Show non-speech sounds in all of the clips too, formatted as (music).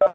Well,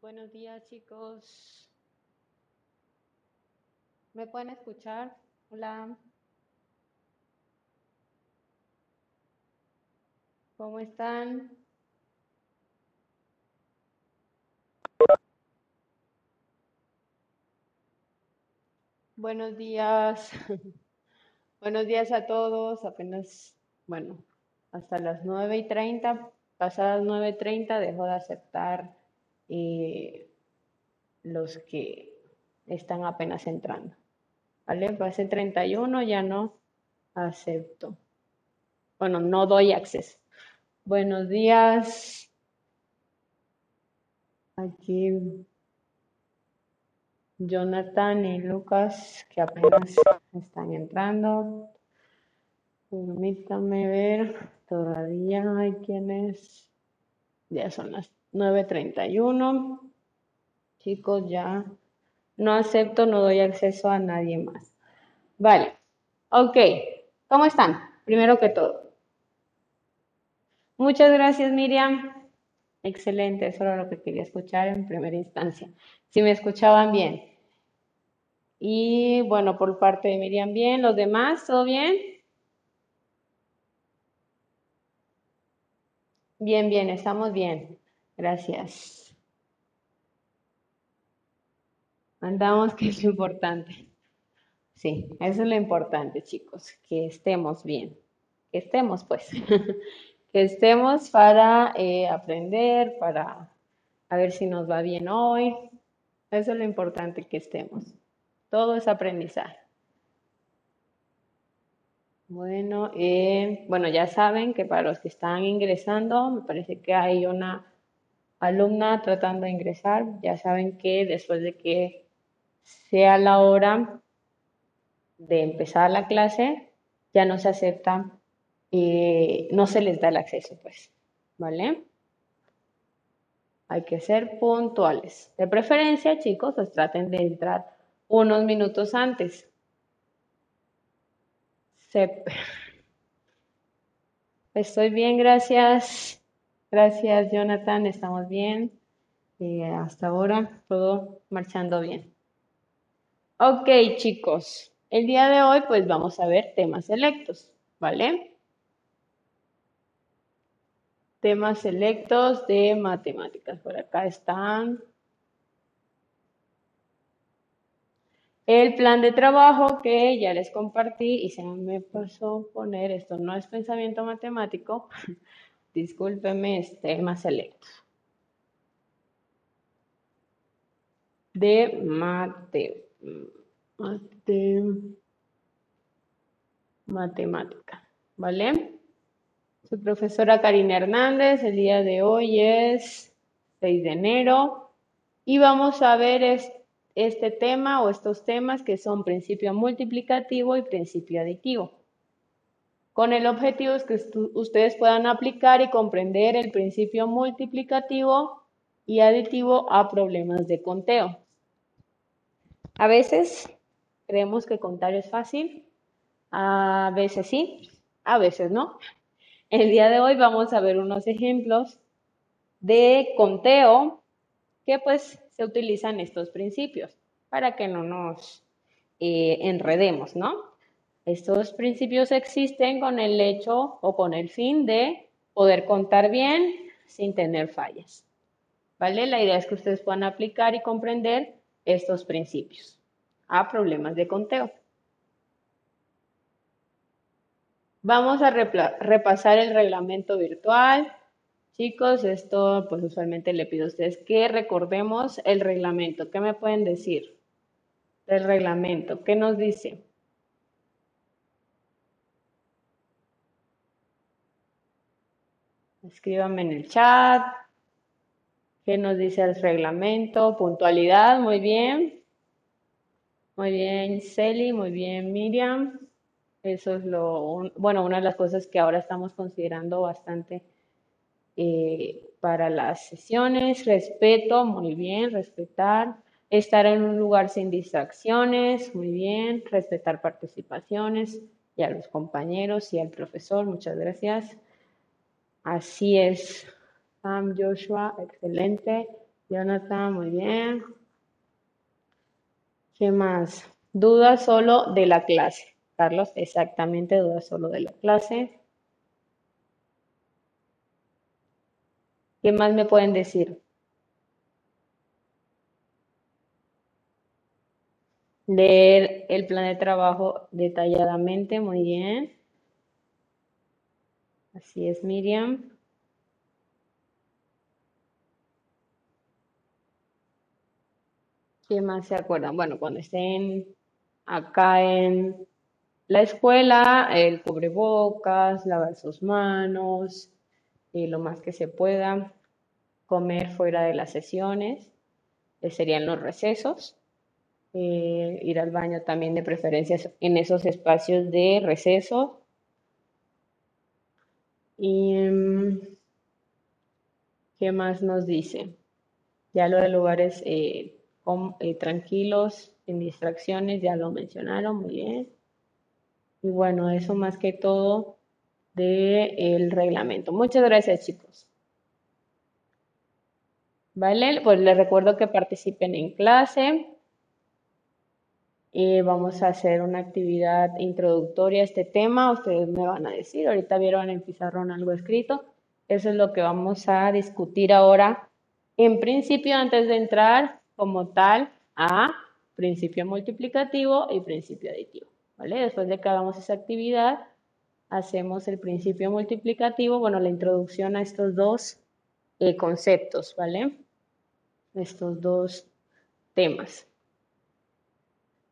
Buenos días, chicos. ¿Me pueden escuchar? Hola. ¿Cómo están? Buenos días. (laughs) Buenos días a todos. Apenas, bueno, hasta las 9 y 30, pasadas 9 y 30, dejo de aceptar eh, los que están apenas entrando. ¿Vale? Base 31 ya no acepto. Bueno, no doy acceso. Buenos días. Aquí Jonathan y Lucas que apenas están entrando. Permítame ver. Todavía hay quienes. Ya son las 9.31. Chicos, ya no acepto, no doy acceso a nadie más. Vale. Ok. ¿Cómo están? Primero que todo. Muchas gracias, Miriam. Excelente, eso era lo que quería escuchar en primera instancia. Si me escuchaban bien. Y bueno, por parte de Miriam, bien. ¿Los demás, todo bien? Bien, bien, estamos bien. Gracias. Andamos, (laughs) que es lo importante. Sí, eso es lo importante, chicos, que estemos bien. Que estemos, pues. (laughs) que estemos para eh, aprender, para a ver si nos va bien hoy. Eso es lo importante, que estemos. Todo es aprendizaje. Bueno, eh, bueno, ya saben que para los que están ingresando, me parece que hay una alumna tratando de ingresar. Ya saben que después de que sea la hora de empezar la clase, ya no se acepta, y no se les da el acceso, pues, ¿vale? Hay que ser puntuales. De preferencia, chicos, pues traten de entrar unos minutos antes. (laughs) Estoy bien, gracias. Gracias, Jonathan. Estamos bien. Y hasta ahora todo marchando bien. Ok, chicos. El día de hoy, pues vamos a ver temas selectos, ¿vale? Temas selectos de matemáticas. Por acá están el plan de trabajo que ya les compartí y se me pasó poner, esto no es pensamiento matemático, (laughs) discúlpeme, es temas selectos. De mate, mate, matemática, ¿vale? Su profesora Karina Hernández, el día de hoy es 6 de enero y vamos a ver este este tema o estos temas que son principio multiplicativo y principio aditivo. Con el objetivo es que ustedes puedan aplicar y comprender el principio multiplicativo y aditivo a problemas de conteo. A veces creemos que contar es fácil, a veces sí, a veces no. El día de hoy vamos a ver unos ejemplos de conteo que pues se utilizan estos principios para que no nos eh, enredemos, ¿no? Estos principios existen con el hecho o con el fin de poder contar bien sin tener fallas. ¿Vale? La idea es que ustedes puedan aplicar y comprender estos principios a problemas de conteo. Vamos a repasar el reglamento virtual. Chicos, esto pues usualmente le pido a ustedes que recordemos el reglamento. ¿Qué me pueden decir del reglamento? ¿Qué nos dice? Escríbanme en el chat. ¿Qué nos dice el reglamento? Puntualidad, muy bien. Muy bien, Celi, muy bien, Miriam. Eso es lo, bueno, una de las cosas que ahora estamos considerando bastante eh, para las sesiones, respeto, muy bien, respetar, estar en un lugar sin distracciones, muy bien, respetar participaciones y a los compañeros y al profesor, muchas gracias. Así es. Sam Joshua, excelente. Jonathan, muy bien. ¿Qué más? Dudas solo de la clase. Carlos, exactamente, dudas solo de la clase. ¿Qué más me pueden decir? Leer el plan de trabajo detalladamente, muy bien. Así es, Miriam. ¿Qué más se acuerdan? Bueno, cuando estén acá en la escuela, el cubrebocas, lavar sus manos, y lo más que se pueda, comer fuera de las sesiones, eh, serían los recesos, eh, ir al baño también de preferencia en esos espacios de receso Y, mm, ¿qué más nos dice? Ya lo de lugares eh, eh, tranquilos, sin distracciones, ya lo mencionaron, muy bien. Y bueno, eso más que todo del reglamento. Muchas gracias, chicos. ¿Vale? Pues les recuerdo que participen en clase. Y vamos a hacer una actividad introductoria a este tema. Ustedes me van a decir, ahorita vieron en pizarrón algo escrito. Eso es lo que vamos a discutir ahora. En principio, antes de entrar como tal a principio multiplicativo y principio aditivo. Después de que hagamos esa actividad, hacemos el principio multiplicativo, bueno, la introducción a estos dos eh, conceptos, ¿vale? Estos dos temas.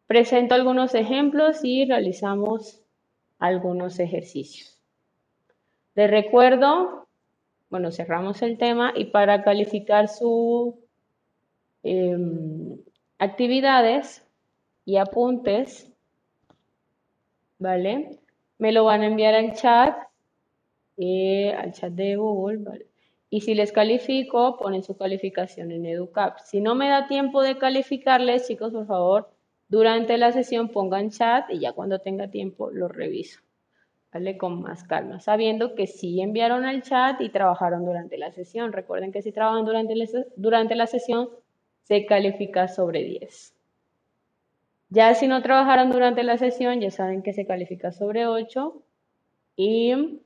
Presento algunos ejemplos y realizamos algunos ejercicios. De recuerdo, bueno, cerramos el tema y para calificar sus em, actividades y apuntes, ¿vale? Me lo van a enviar al chat, eh, al chat de Google, ¿vale? Y si les califico, ponen su calificación en EduCap. Si no me da tiempo de calificarles, chicos, por favor, durante la sesión pongan chat y ya cuando tenga tiempo lo reviso. ¿Vale? Con más calma, sabiendo que sí enviaron al chat y trabajaron durante la sesión. Recuerden que si trabajan durante la, durante la sesión, se califica sobre 10. Ya si no trabajaron durante la sesión, ya saben que se califica sobre 8 y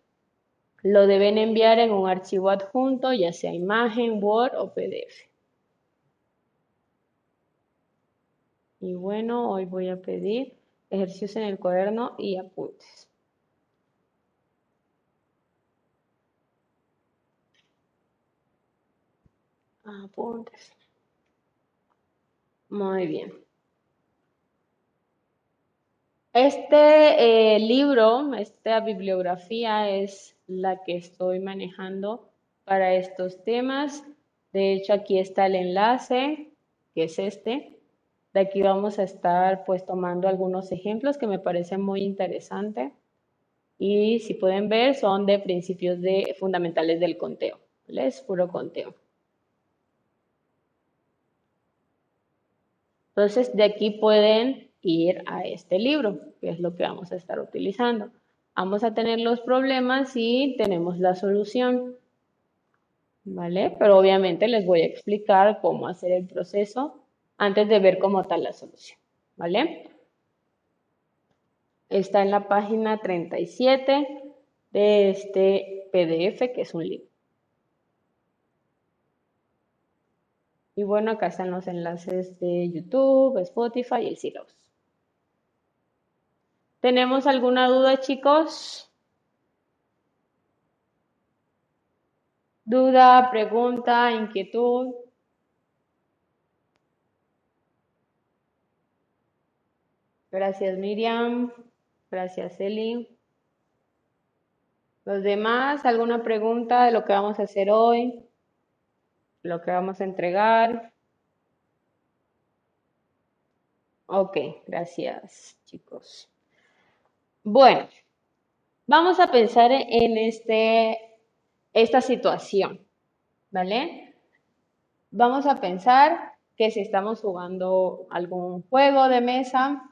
lo deben enviar en un archivo adjunto, ya sea imagen, Word o PDF. Y bueno, hoy voy a pedir ejercicios en el cuaderno y apuntes. Apuntes. Muy bien. Este eh, libro, esta bibliografía es la que estoy manejando para estos temas. De hecho, aquí está el enlace, que es este. De aquí vamos a estar pues tomando algunos ejemplos que me parecen muy interesantes. Y si pueden ver, son de principios de, fundamentales del conteo. Es puro conteo. Entonces, de aquí pueden ir a este libro, que es lo que vamos a estar utilizando. Vamos a tener los problemas y tenemos la solución. ¿Vale? Pero obviamente les voy a explicar cómo hacer el proceso antes de ver cómo está la solución. ¿Vale? Está en la página 37 de este PDF, que es un libro. Y bueno, acá están los enlaces de YouTube, Spotify y el Silos. ¿Tenemos alguna duda, chicos? ¿Duda, pregunta, inquietud? Gracias, Miriam. Gracias, Eli. ¿Los demás? ¿Alguna pregunta de lo que vamos a hacer hoy? lo que vamos a entregar. Ok, gracias chicos. Bueno, vamos a pensar en este, esta situación, ¿vale? Vamos a pensar que si estamos jugando algún juego de mesa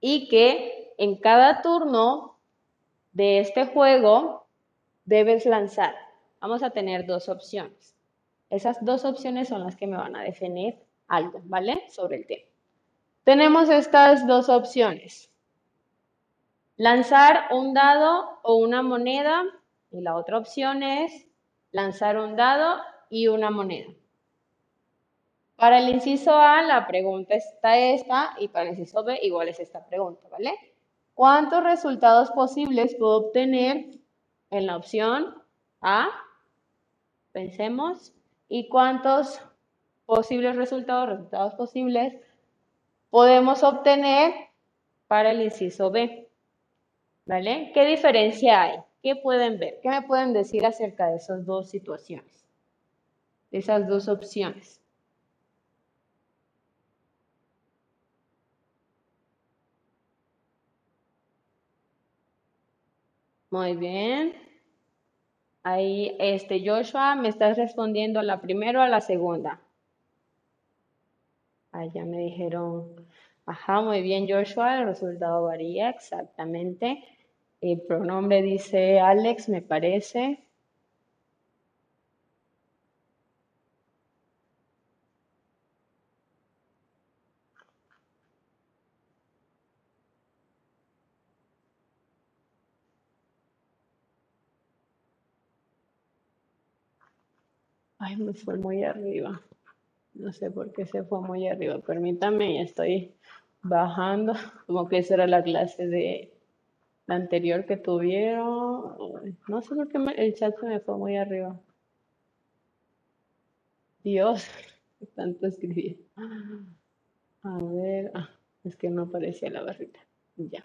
y que en cada turno de este juego debes lanzar. Vamos a tener dos opciones. Esas dos opciones son las que me van a definir algo, ¿vale? Sobre el tema. Tenemos estas dos opciones. Lanzar un dado o una moneda y la otra opción es lanzar un dado y una moneda. Para el inciso A, la pregunta está esta y para el inciso B, igual es esta pregunta, ¿vale? ¿Cuántos resultados posibles puedo obtener en la opción A? Pensemos y cuántos posibles resultados, resultados posibles, podemos obtener para el inciso B. ¿Vale? ¿Qué diferencia hay? ¿Qué pueden ver? ¿Qué me pueden decir acerca de esas dos situaciones? De esas dos opciones. Muy bien. Ahí, este, Joshua, ¿me estás respondiendo a la primera o a la segunda? Allá me dijeron, ajá, muy bien, Joshua, el resultado varía exactamente. El pronombre dice Alex, me parece. Ay, me fue muy arriba. No sé por qué se fue muy arriba. Permítame, estoy bajando. Como que esa era la clase de la anterior que tuvieron. No sé por qué el chat se me fue muy arriba. Dios, (laughs) tanto escribir. A ver, ah, es que no aparecía la barrita. Ya.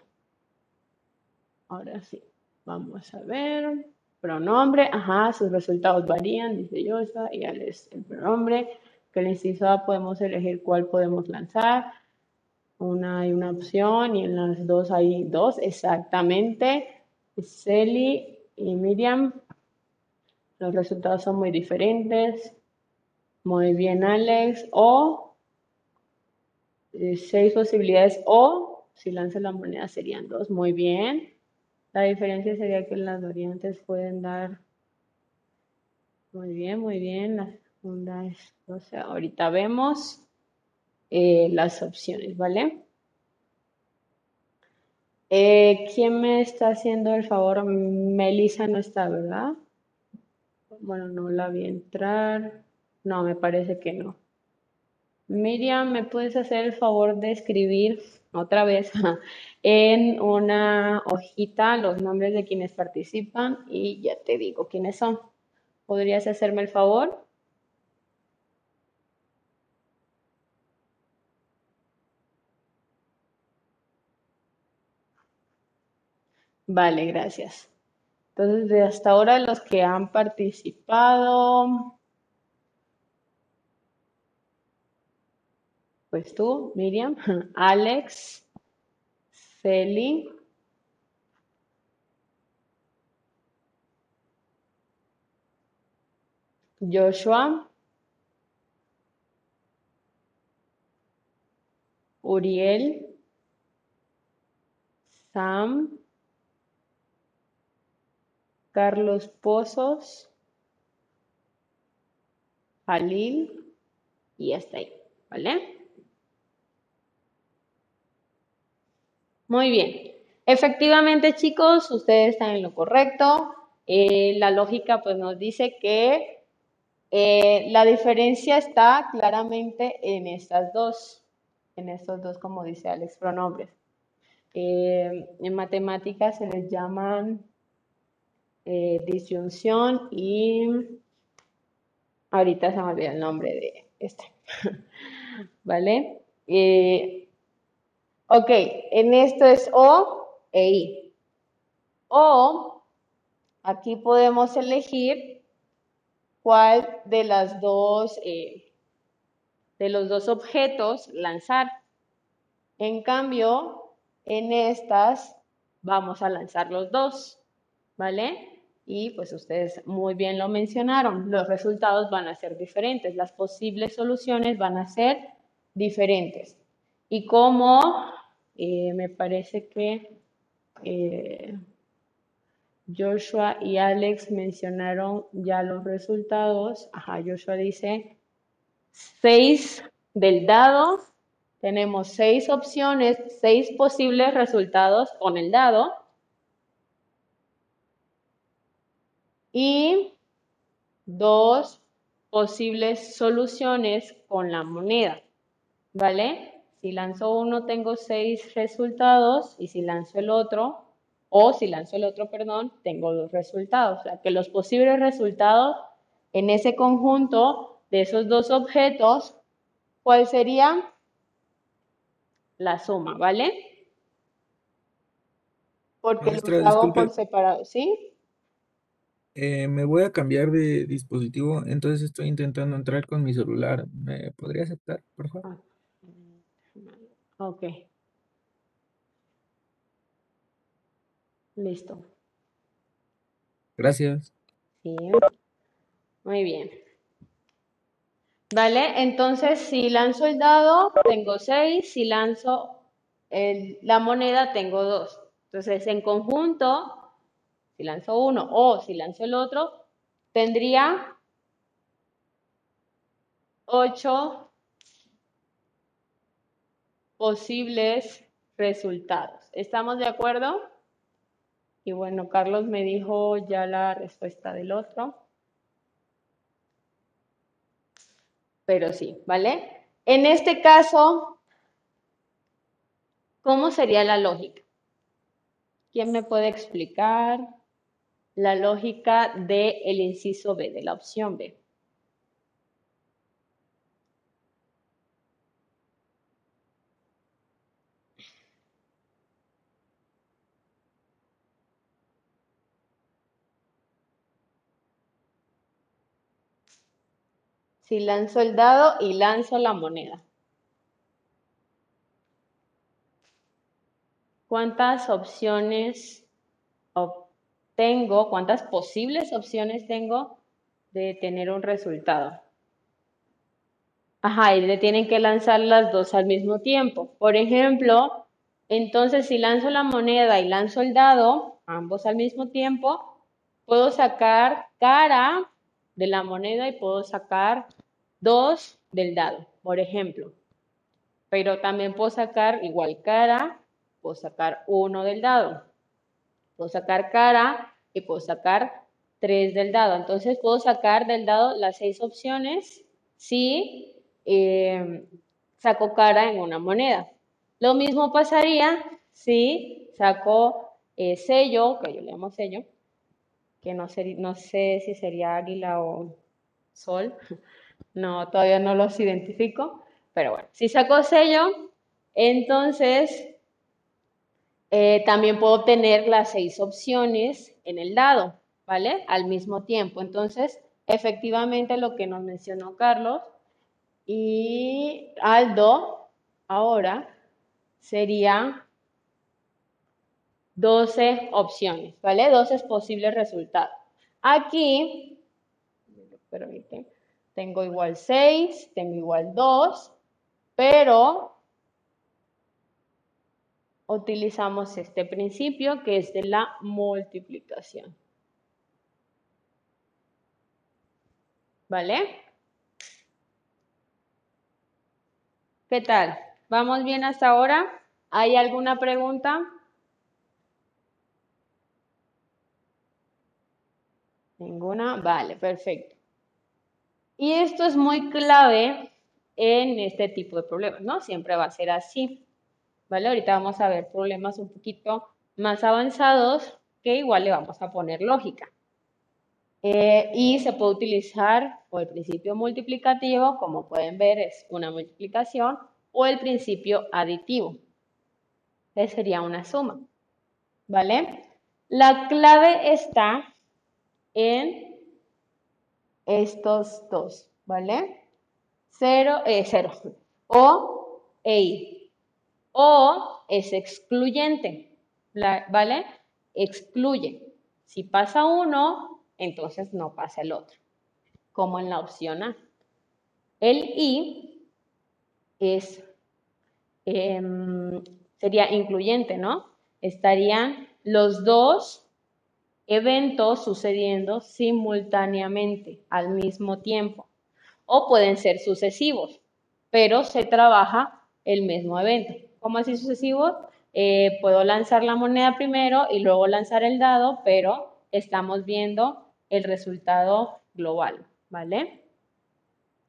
Ahora sí. Vamos a ver. Pronombre, ajá, sus resultados varían, dice Yosa, y al es el pronombre. Que el inciso A podemos elegir cuál podemos lanzar. Una hay una opción y en las dos hay dos, exactamente. Celi y Miriam. Los resultados son muy diferentes. Muy bien, Alex. O eh, seis posibilidades o si lanza la moneda serían dos. Muy bien. La diferencia sería que las variantes pueden dar. Muy bien, muy bien. La segunda es, o sea, ahorita vemos eh, las opciones, ¿vale? Eh, ¿Quién me está haciendo el favor? Melissa no está, ¿verdad? Bueno, no la vi entrar. No, me parece que no. Miriam, ¿me puedes hacer el favor de escribir otra vez (laughs) en una hojita los nombres de quienes participan y ya te digo quiénes son. ¿Podrías hacerme el favor? Vale, gracias. Entonces, de hasta ahora los que han participado, pues tú, Miriam, (laughs) Alex, Celi, Joshua, Uriel, Sam, Carlos Pozos, Jalil y hasta ahí, ¿vale? Muy bien. Efectivamente, chicos, ustedes están en lo correcto. Eh, la lógica pues nos dice que eh, la diferencia está claramente en estas dos, en estos dos, como dice Alex, pronombres. Eh, en matemáticas se les llaman disyunción y ahorita se me olvida el nombre de este, (laughs) ¿vale? Ok, en esto es O e I. O, aquí podemos elegir cuál de las dos, eh, de los dos objetos lanzar. En cambio, en estas vamos a lanzar los dos, ¿vale? Y pues ustedes muy bien lo mencionaron, los resultados van a ser diferentes, las posibles soluciones van a ser diferentes. Y como eh, me parece que eh, Joshua y Alex mencionaron ya los resultados. Ajá, Joshua dice 6 del dado. Tenemos seis opciones, seis posibles resultados con el dado. Y dos posibles soluciones con la moneda. ¿Vale? Si lanzo uno tengo seis resultados y si lanzo el otro, o si lanzo el otro, perdón, tengo dos resultados. O sea, que los posibles resultados en ese conjunto de esos dos objetos, ¿cuál sería? La suma, ¿vale? Porque lo hago por separado, ¿sí? Eh, me voy a cambiar de dispositivo, entonces estoy intentando entrar con mi celular. ¿Me podría aceptar, por favor? Ah. Ok. Listo. Gracias. Sí. Muy bien. ¿Vale? Entonces, si lanzo el dado, tengo 6. Si lanzo la moneda, tengo 2. Entonces, en conjunto, si lanzo uno o si lanzo el otro, tendría 8 posibles resultados. ¿Estamos de acuerdo? Y bueno, Carlos me dijo ya la respuesta del otro. Pero sí, ¿vale? En este caso, ¿cómo sería la lógica? ¿Quién me puede explicar la lógica del el inciso B, de la opción B? Si lanzo el dado y lanzo la moneda. ¿Cuántas opciones tengo? ¿Cuántas posibles opciones tengo de tener un resultado? Ajá, y le tienen que lanzar las dos al mismo tiempo. Por ejemplo, entonces si lanzo la moneda y lanzo el dado, ambos al mismo tiempo, puedo sacar cara de la moneda y puedo sacar 2 del dado, por ejemplo. Pero también puedo sacar igual cara, puedo sacar 1 del dado. Puedo sacar cara y puedo sacar 3 del dado. Entonces puedo sacar del dado las 6 opciones si eh, saco cara en una moneda. Lo mismo pasaría si saco eh, sello, que yo le llamo sello, que no, no sé si sería águila o sol. (laughs) No, todavía no los identifico. Pero bueno, si saco sello, entonces eh, también puedo tener las seis opciones en el dado, ¿vale? Al mismo tiempo. Entonces, efectivamente lo que nos mencionó Carlos y Aldo ahora sería 12 opciones, ¿vale? 12 posibles resultados. Aquí, tengo igual 6, tengo igual 2, pero utilizamos este principio que es de la multiplicación. ¿Vale? ¿Qué tal? ¿Vamos bien hasta ahora? ¿Hay alguna pregunta? ¿Ninguna? Vale, perfecto. Y esto es muy clave en este tipo de problemas, ¿no? Siempre va a ser así. Ahorita vamos a ver problemas un poquito más avanzados que igual le vamos a poner lógica. Eh, y se puede utilizar o el principio multiplicativo, como pueden ver, es una multiplicación, o el principio aditivo, sería una suma. ¿Vale? La clave está en estos dos, ¿vale? Cero, eh, cero. O e I. O es excluyente, ¿vale? Excluye. Si pasa uno, entonces no pasa el otro, como en la opción A. El I es, em, sería incluyente, ¿no? Estarían los dos eventos sucediendo simultáneamente al mismo tiempo o pueden ser sucesivos, pero se trabaja el mismo evento. ¿Cómo así sucesivo? Eh, puedo lanzar la moneda primero y luego lanzar el dado, pero estamos viendo el resultado global, ¿vale?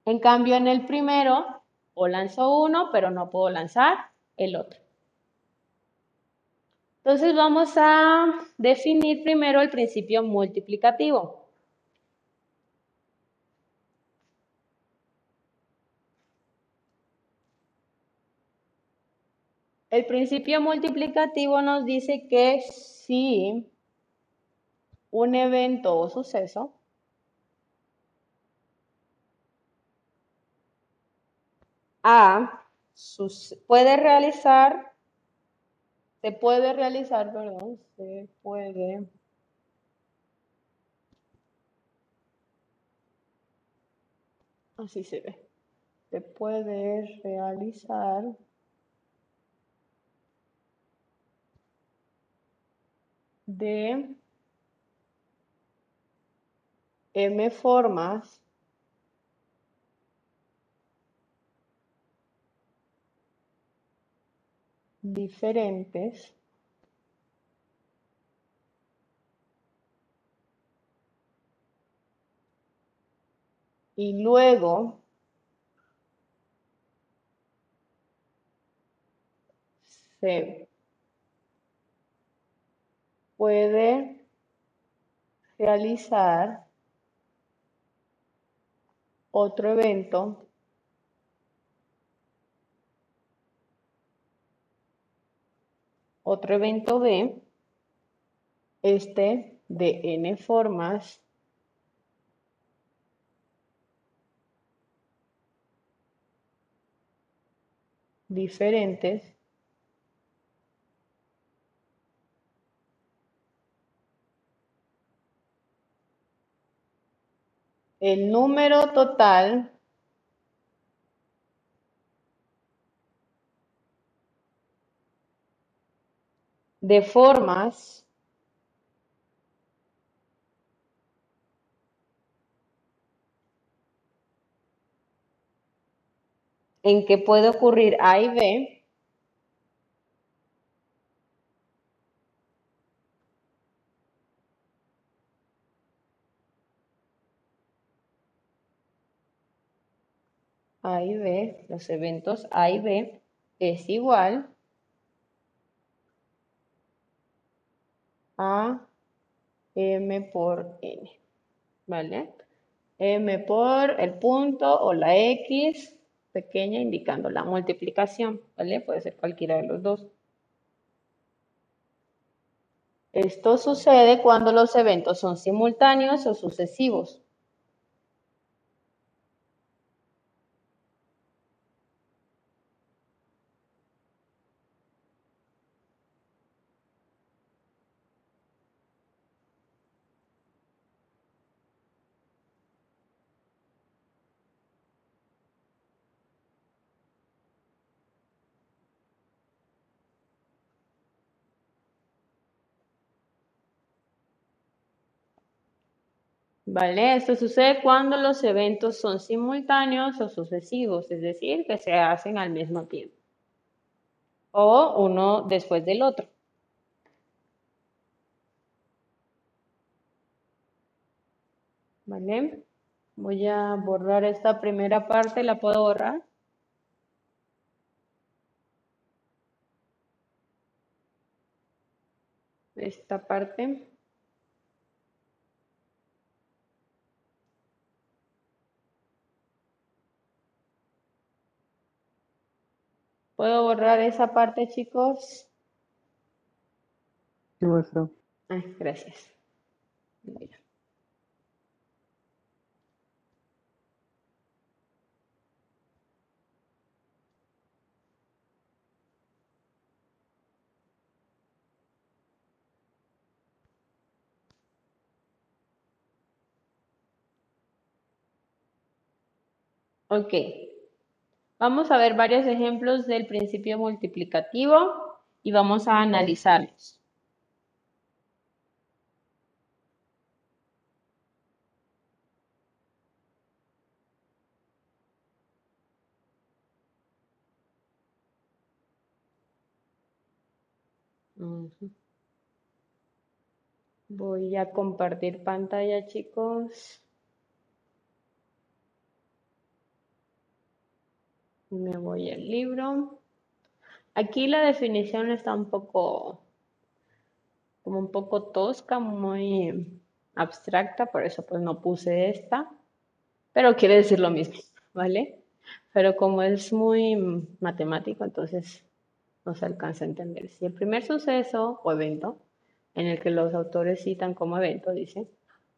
En cambio, en el primero, o lanzo uno, pero no puedo lanzar el otro. Entonces vamos a definir primero el principio multiplicativo. El principio multiplicativo nos dice que si un evento o suceso A puede realizar se puede realizar, perdón, se puede así se ve. Se puede realizar de m formas diferentes y luego se puede realizar otro evento otro evento B, este de n formas diferentes el número total de formas en que puede ocurrir A y B A y B, los eventos A y B es igual a m por n, ¿vale? m por el punto o la x pequeña indicando la multiplicación, ¿vale? Puede ser cualquiera de los dos. Esto sucede cuando los eventos son simultáneos o sucesivos. ¿Vale? Esto sucede cuando los eventos son simultáneos o sucesivos, es decir, que se hacen al mismo tiempo. O uno después del otro. ¿Vale? Voy a borrar esta primera parte, ¿la puedo borrar? Esta parte. ¿Puedo borrar esa parte, chicos? Sí, maestra. Ay, gracias. Ok, Vamos a ver varios ejemplos del principio multiplicativo y vamos a analizarlos. Voy a compartir pantalla, chicos. Me voy al libro. Aquí la definición está un poco, como un poco tosca, muy abstracta, por eso pues no puse esta, pero quiere decir lo mismo, ¿vale? Pero como es muy matemático, entonces no se alcanza a entender. Si el primer suceso o evento, en el que los autores citan como evento, dice,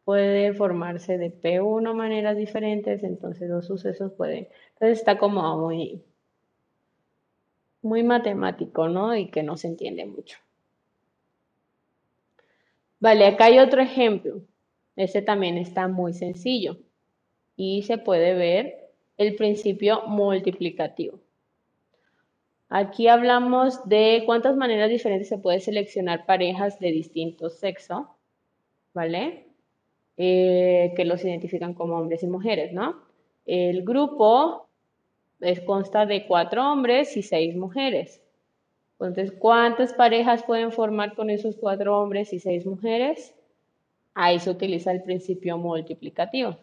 puede formarse de P1 maneras diferentes, entonces dos sucesos pueden. Entonces está como muy, muy matemático, ¿no? Y que no se entiende mucho. Vale, acá hay otro ejemplo. Ese también está muy sencillo y se puede ver el principio multiplicativo. Aquí hablamos de cuántas maneras diferentes se puede seleccionar parejas de distinto sexo, ¿vale? Eh, que los identifican como hombres y mujeres, ¿no? El grupo consta de cuatro hombres y seis mujeres. Entonces, ¿cuántas parejas pueden formar con esos cuatro hombres y seis mujeres? Ahí se utiliza el principio multiplicativo,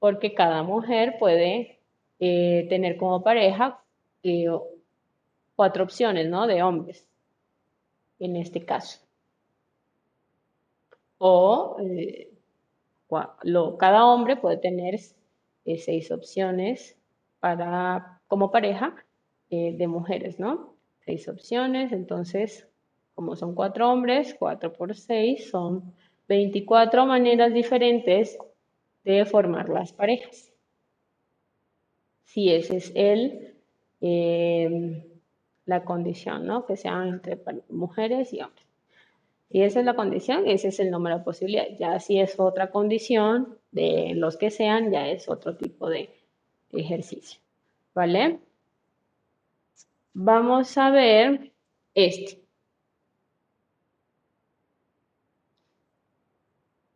porque cada mujer puede eh, tener como pareja eh, cuatro opciones, ¿no? De hombres, en este caso. O cada hombre puede tener eh, seis opciones para, como pareja eh, de mujeres, ¿no? Seis opciones, entonces, como son cuatro hombres, cuatro por seis son 24 maneras diferentes de formar las parejas. Si ese es el la condición, ¿no? Que sean entre mujeres y hombres. Si esa es la condición, ese es el número de posibilidades. Ya si es otra condición de los que sean, ya es otro tipo de ejercicio. ¿Vale? Vamos a ver este.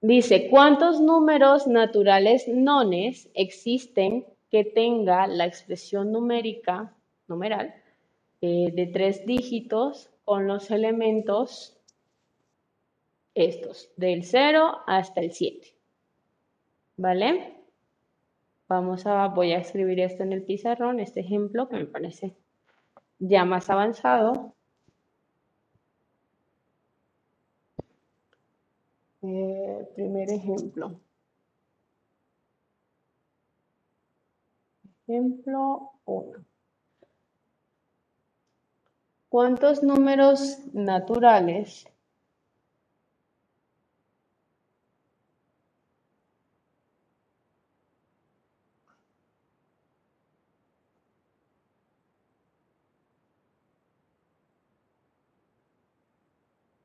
Dice, ¿cuántos números naturales nones existen que tenga la expresión numérica, numeral, eh, de tres dígitos con los elementos estos, del 0 hasta el 7. ¿Vale? Vamos a, voy a escribir esto en el pizarrón, este ejemplo que me parece ya más avanzado. Eh, primer ejemplo. Ejemplo 1. ¿Cuántos números naturales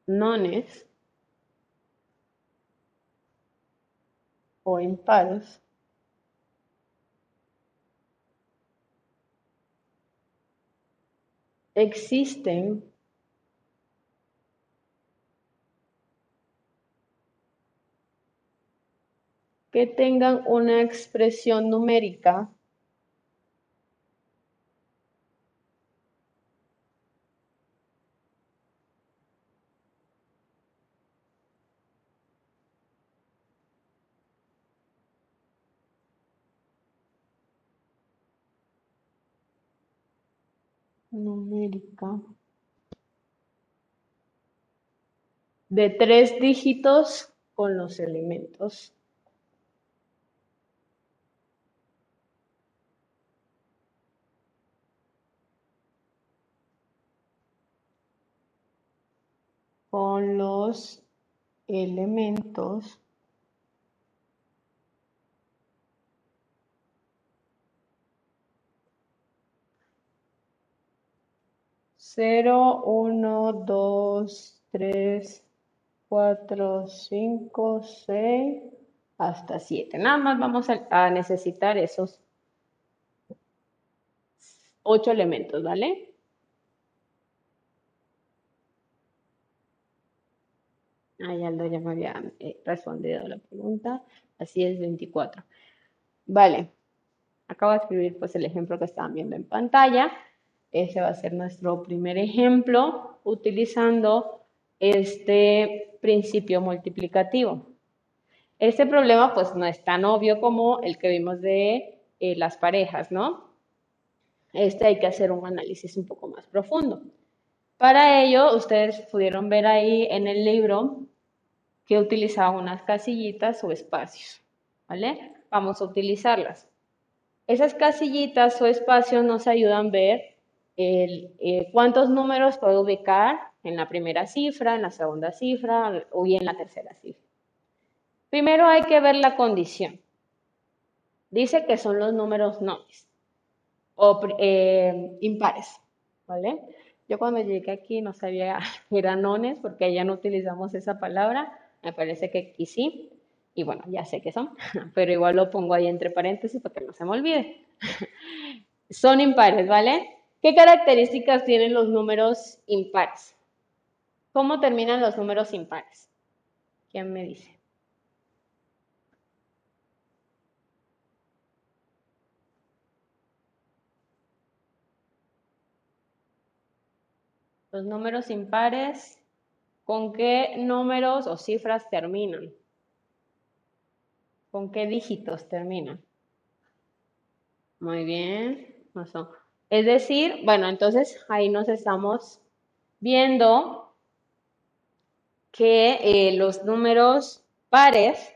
nones o impares existen que tengan una expresión numérica numérica de tres dígitos con los elementos. con los elementos 0, 1, 2, 3, 4, 5, 6, hasta 7. Nada más vamos a, necesitar esos 8 elementos, ¿vale? Ahí Aldo ya me había eh, respondido la pregunta. Así es, 24. Vale. Acabo de escribir pues el ejemplo que estaban viendo en pantalla. Ese va a ser nuestro primer ejemplo utilizando este principio multiplicativo. Este problema pues no es tan obvio como el que vimos de eh, las parejas, ¿no? Este hay que hacer un análisis un poco más profundo. Para ello, ustedes pudieron ver ahí en el libro que utilizaba unas casillitas o espacios, ¿vale? Vamos a utilizarlas. Esas casillitas o espacios nos ayudan a ver eh, cuántos números puedo ubicar en la primera cifra, en la segunda cifra o en la tercera cifra. Primero hay que ver la condición. Dice que son los números nones o eh, impares, ¿vale? Yo cuando llegué aquí no sabía (laughs) que eran nones porque ya no utilizamos esa palabra. Me parece que aquí sí. Y bueno, ya sé que son, (laughs) pero igual lo pongo ahí entre paréntesis para que no se me olvide. (laughs) son impares, ¿vale? ¿Qué características tienen los números impares? ¿Cómo terminan los números impares? ¿Quién me dice? Los números impares, ¿con qué números o cifras terminan? ¿Con qué dígitos terminan? Muy bien. Es decir, bueno, entonces ahí nos estamos viendo que eh, los números pares,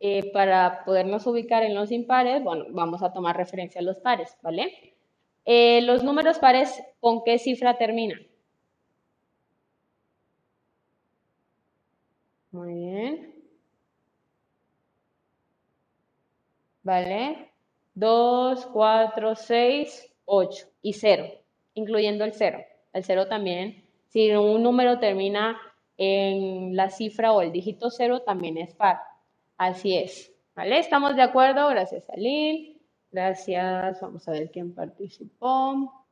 eh, para podernos ubicar en los impares, bueno, vamos a tomar referencia a los pares, ¿vale? Eh, los números pares, ¿con qué cifra terminan? Muy bien. ¿Vale? 2, 4, 6, 8 y 0, incluyendo el 0. El 0 también, si un número termina en la cifra o el dígito 0, también es par. Así es. ¿Vale? ¿Estamos de acuerdo? Gracias a Lil. Gracias. Vamos a ver quién participó.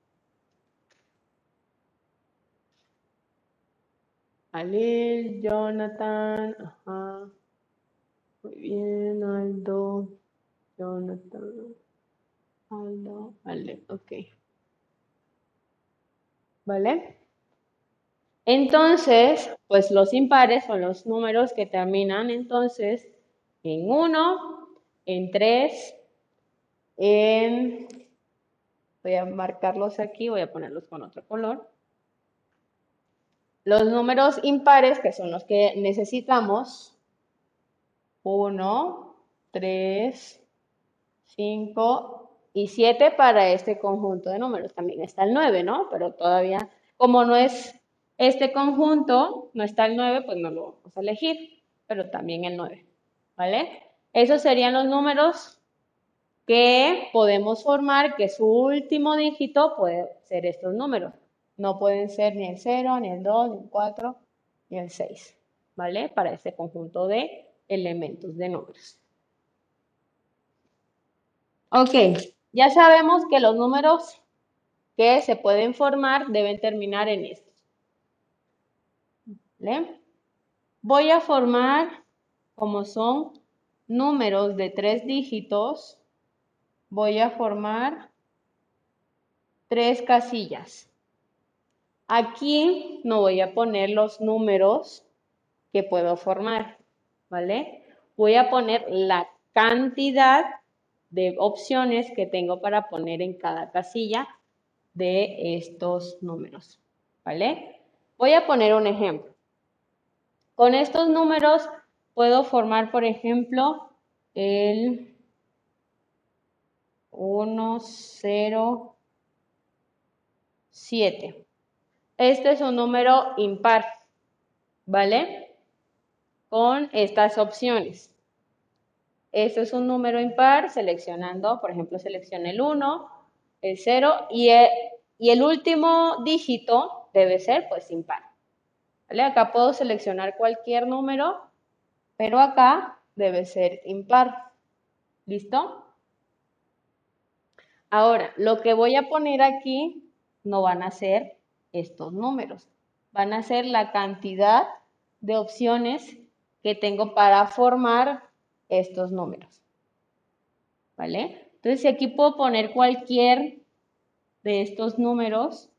Alil, Jonathan, ajá. Muy bien, Aldo, Jonathan, Aldo, vale, ok. ¿Vale? Entonces, pues los impares son los números que terminan entonces en 1, en 3, en... Voy a marcarlos aquí, voy a ponerlos con otro color. Los números impares, que son los que necesitamos, 1, 3, 5 y 7 para este conjunto de números. También está el 9, ¿no? Pero todavía, como no es este conjunto, no está el 9, pues no lo vamos a elegir, pero también el 9, ¿vale? Esos serían los números que podemos formar, que su último dígito puede ser estos números. No pueden ser ni el 0, ni el 2, ni el 4, ni el 6, ¿vale? Para este conjunto de elementos de números. Ok, ya sabemos que los números que se pueden formar deben terminar en estos. ¿Vale? Voy a formar, como son números de tres dígitos, voy a formar tres casillas. Aquí no voy a poner los números que puedo formar, ¿vale? Voy a poner la cantidad de opciones que tengo para poner en cada casilla de estos números, ¿vale? Voy a poner un ejemplo. Con estos números puedo formar, por ejemplo, el 1, 0, 7. Este es un número impar, ¿vale? Con estas opciones. Este es un número impar seleccionando, por ejemplo, selecciono el 1, el 0 y el, y el último dígito debe ser pues impar. ¿Vale? Acá puedo seleccionar cualquier número, pero acá debe ser impar. ¿Listo? Ahora, lo que voy a poner aquí no van a ser estos números. Van a ser la cantidad de opciones que tengo para formar estos números. ¿Vale? Entonces, si aquí puedo poner cualquier de estos números,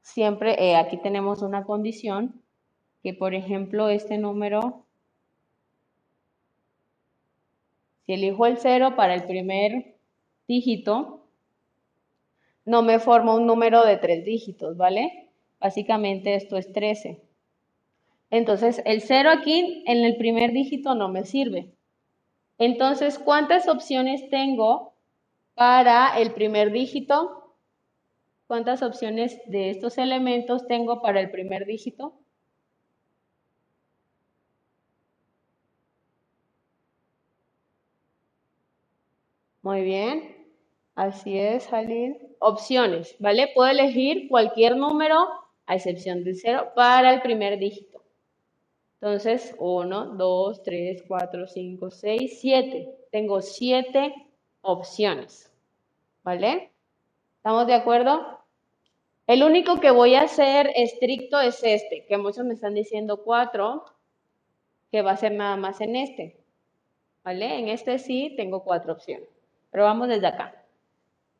siempre eh, aquí tenemos una condición que, por ejemplo, este número, si elijo el 0 para el primer dígito, no me forma un número de tres dígitos, ¿vale? Básicamente esto es 13. Entonces, el 0 aquí en el primer dígito no me sirve. Entonces, ¿cuántas opciones tengo para el primer dígito? ¿Cuántas opciones de estos elementos tengo para el primer dígito? Muy bien. Así es, Jalil. Opciones, ¿vale? Puedo elegir cualquier número, a excepción del 0, para el primer dígito. Entonces, 1, 2, 3, 4, 5, 6, 7. Tengo 7 opciones. ¿Vale? ¿Estamos de acuerdo? El único que voy a hacer estricto es este, que muchos me están diciendo 4, que va a ser nada más en este. ¿Vale? En este sí tengo cuatro opciones. Pero vamos desde acá.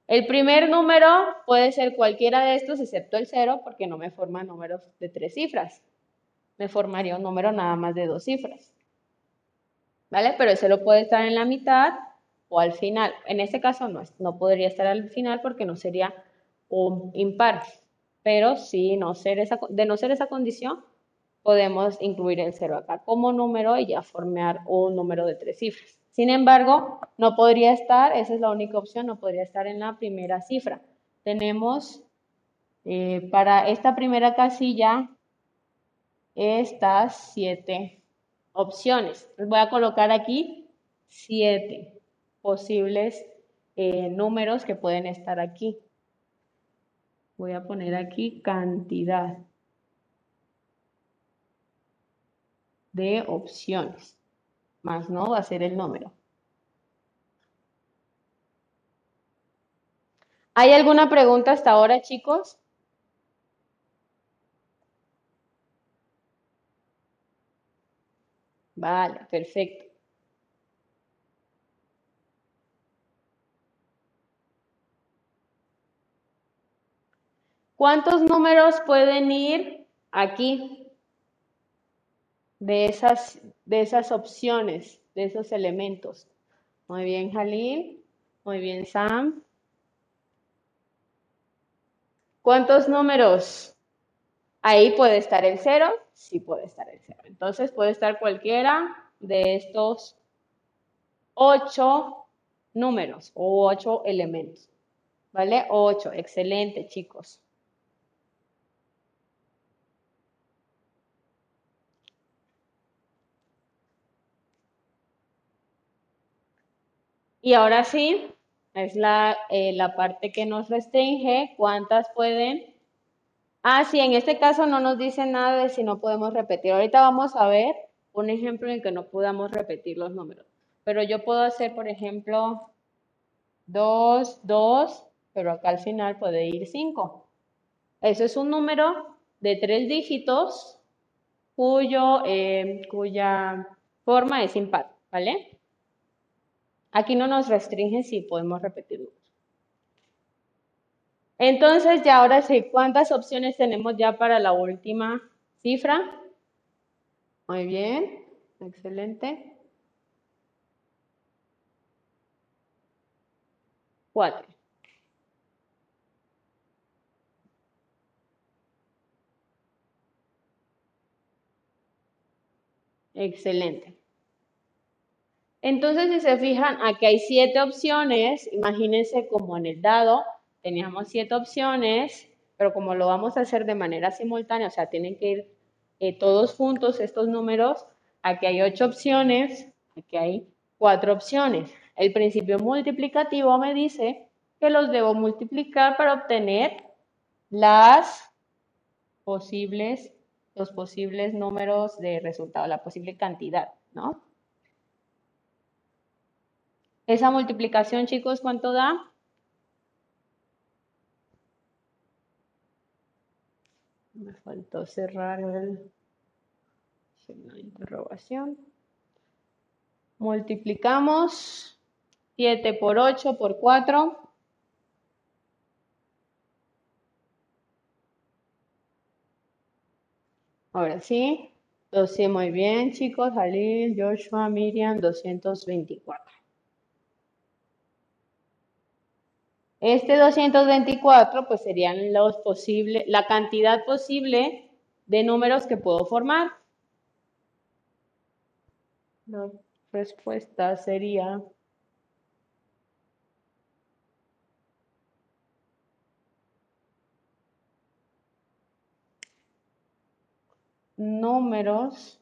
El primer número puede ser cualquiera de estos excepto el 0 porque no me forma números de tres cifras. Me formaría un número nada más de dos cifras. ¿Vale? Pero ese lo puede estar en la mitad o al final. En este caso no, no podría estar al final porque no sería un impar. Pero si no ser esa, de no ser esa condición, podemos incluir el 0 acá como número y ya formar un número de tres cifras. Sin embargo, no podría estar, esa es la única opción, no podría estar en la primera cifra. Tenemos eh, para esta primera casilla estas siete opciones. voy a colocar aquí siete posibles eh, números que pueden estar aquí. Voy a poner aquí cantidad de opciones más no va a ser el número. ¿Hay alguna pregunta hasta ahora, chicos? Vale, perfecto. ¿Cuántos números pueden ir aquí? De esas de esas opciones, de esos elementos. Muy bien, Jalil. Muy bien, Sam. ¿Cuántos números? Ahí puede estar el cero, sí puede estar el cero. Entonces puede estar cualquiera de estos ocho números o ocho elementos. ¿Vale? Ocho, excelente, chicos. Y ahora sí, es la, eh, la parte que nos restringe, cuántas pueden. Ah, sí, en este caso no nos dice nada de si no podemos repetir. Ahorita vamos a ver un ejemplo en que no podamos repetir los números. Pero yo puedo hacer, por ejemplo, 2, 2, pero acá al final puede ir 5. Eso es un número de tres dígitos cuyo, eh, cuya forma es impar, ¿vale? Aquí no nos restringe si podemos repetirlo. Entonces, ya ahora sí, ¿cuántas opciones tenemos ya para la última cifra? Muy bien, excelente. Cuatro. Excelente. Entonces, si se fijan, aquí hay siete opciones. Imagínense como en el dado teníamos siete opciones, pero como lo vamos a hacer de manera simultánea, o sea, tienen que ir eh, todos juntos estos números, aquí hay ocho opciones, aquí hay cuatro opciones. El principio multiplicativo me dice que los debo multiplicar para obtener las posibles, los posibles números de resultado, la posible cantidad, ¿no? Esa multiplicación, chicos, ¿cuánto da? Me faltó cerrar el signo de interrogación. Multiplicamos 7 por 8 por 4. Ahora sí. sí, muy bien, chicos. Jalil, Joshua, Miriam, 224. Este 224 pues serían los posibles, la cantidad posible de números que puedo formar. La respuesta sería números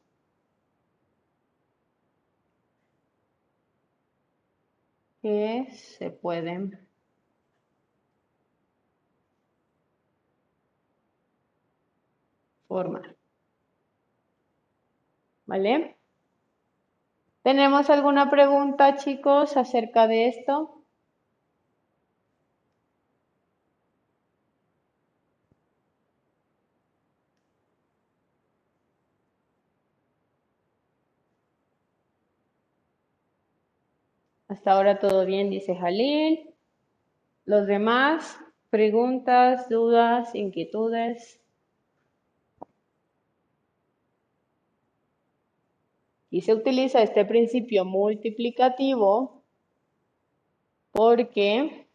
que se pueden formar. ¿Vale? ¿Tenemos alguna pregunta, chicos, acerca de esto? Hasta ahora todo bien, dice Jalil. Los demás, preguntas, dudas, inquietudes. Y se utiliza este principio multiplicativo porque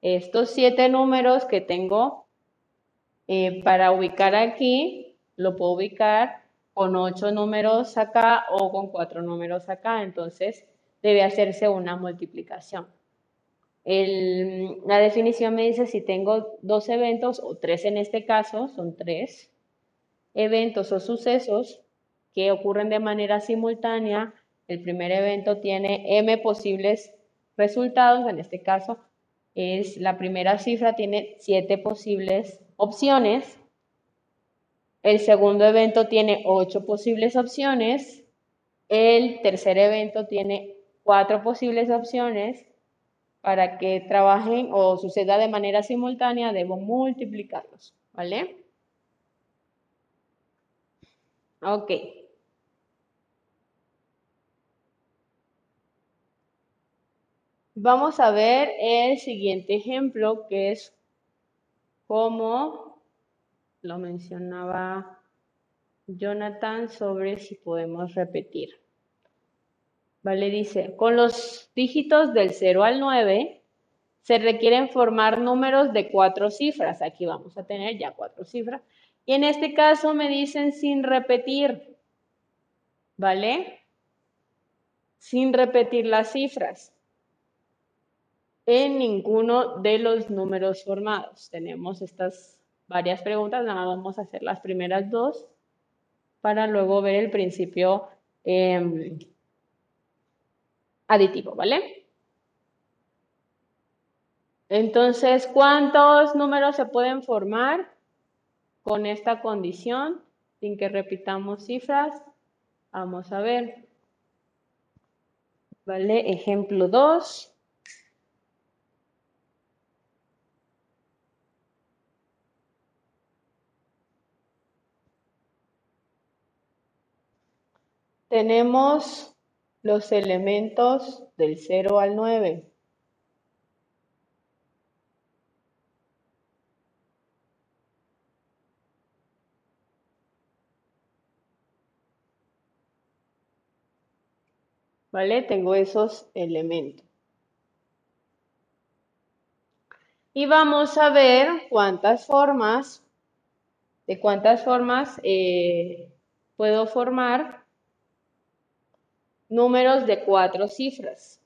estos siete números que tengo eh, para ubicar aquí, lo puedo ubicar con ocho números acá o con cuatro números acá. Entonces, debe hacerse una multiplicación. la definición me dice si tengo dos eventos, o tres en este caso, son tres eventos o sucesos que ocurren de manera simultánea. El primer evento tiene m posibles resultados, en este caso es la primera cifra, tiene siete posibles opciones. El segundo evento tiene ocho posibles opciones. El tercer evento tiene cuatro posibles opciones. Para que trabajen o suceda de manera simultánea, debo multiplicarlos, ¿vale? Ok. Vamos a ver el siguiente ejemplo, que es como lo mencionaba Jonathan sobre si podemos repetir. Vale, dice, con los dígitos del 0 al 9 se requieren formar números de cuatro cifras. Aquí vamos a tener ya cuatro cifras. Y en este caso me dicen sin repetir. ¿Vale? Sin repetir las cifras en ninguno de los números formados. Tenemos estas varias preguntas, nada vamos a hacer las primeras dos para luego ver el principio em, aditivo, ¿vale? Entonces, ¿cuántos números se pueden formar con esta condición sin que repitamos cifras? Vamos a ver. ¿Vale? Ejemplo 2. Tenemos los elementos del 0 al 9. ¿Vale? Tengo esos elementos. Y vamos a ver cuántas formas, de cuántas formas eh, puedo formar números de cuatro cifras,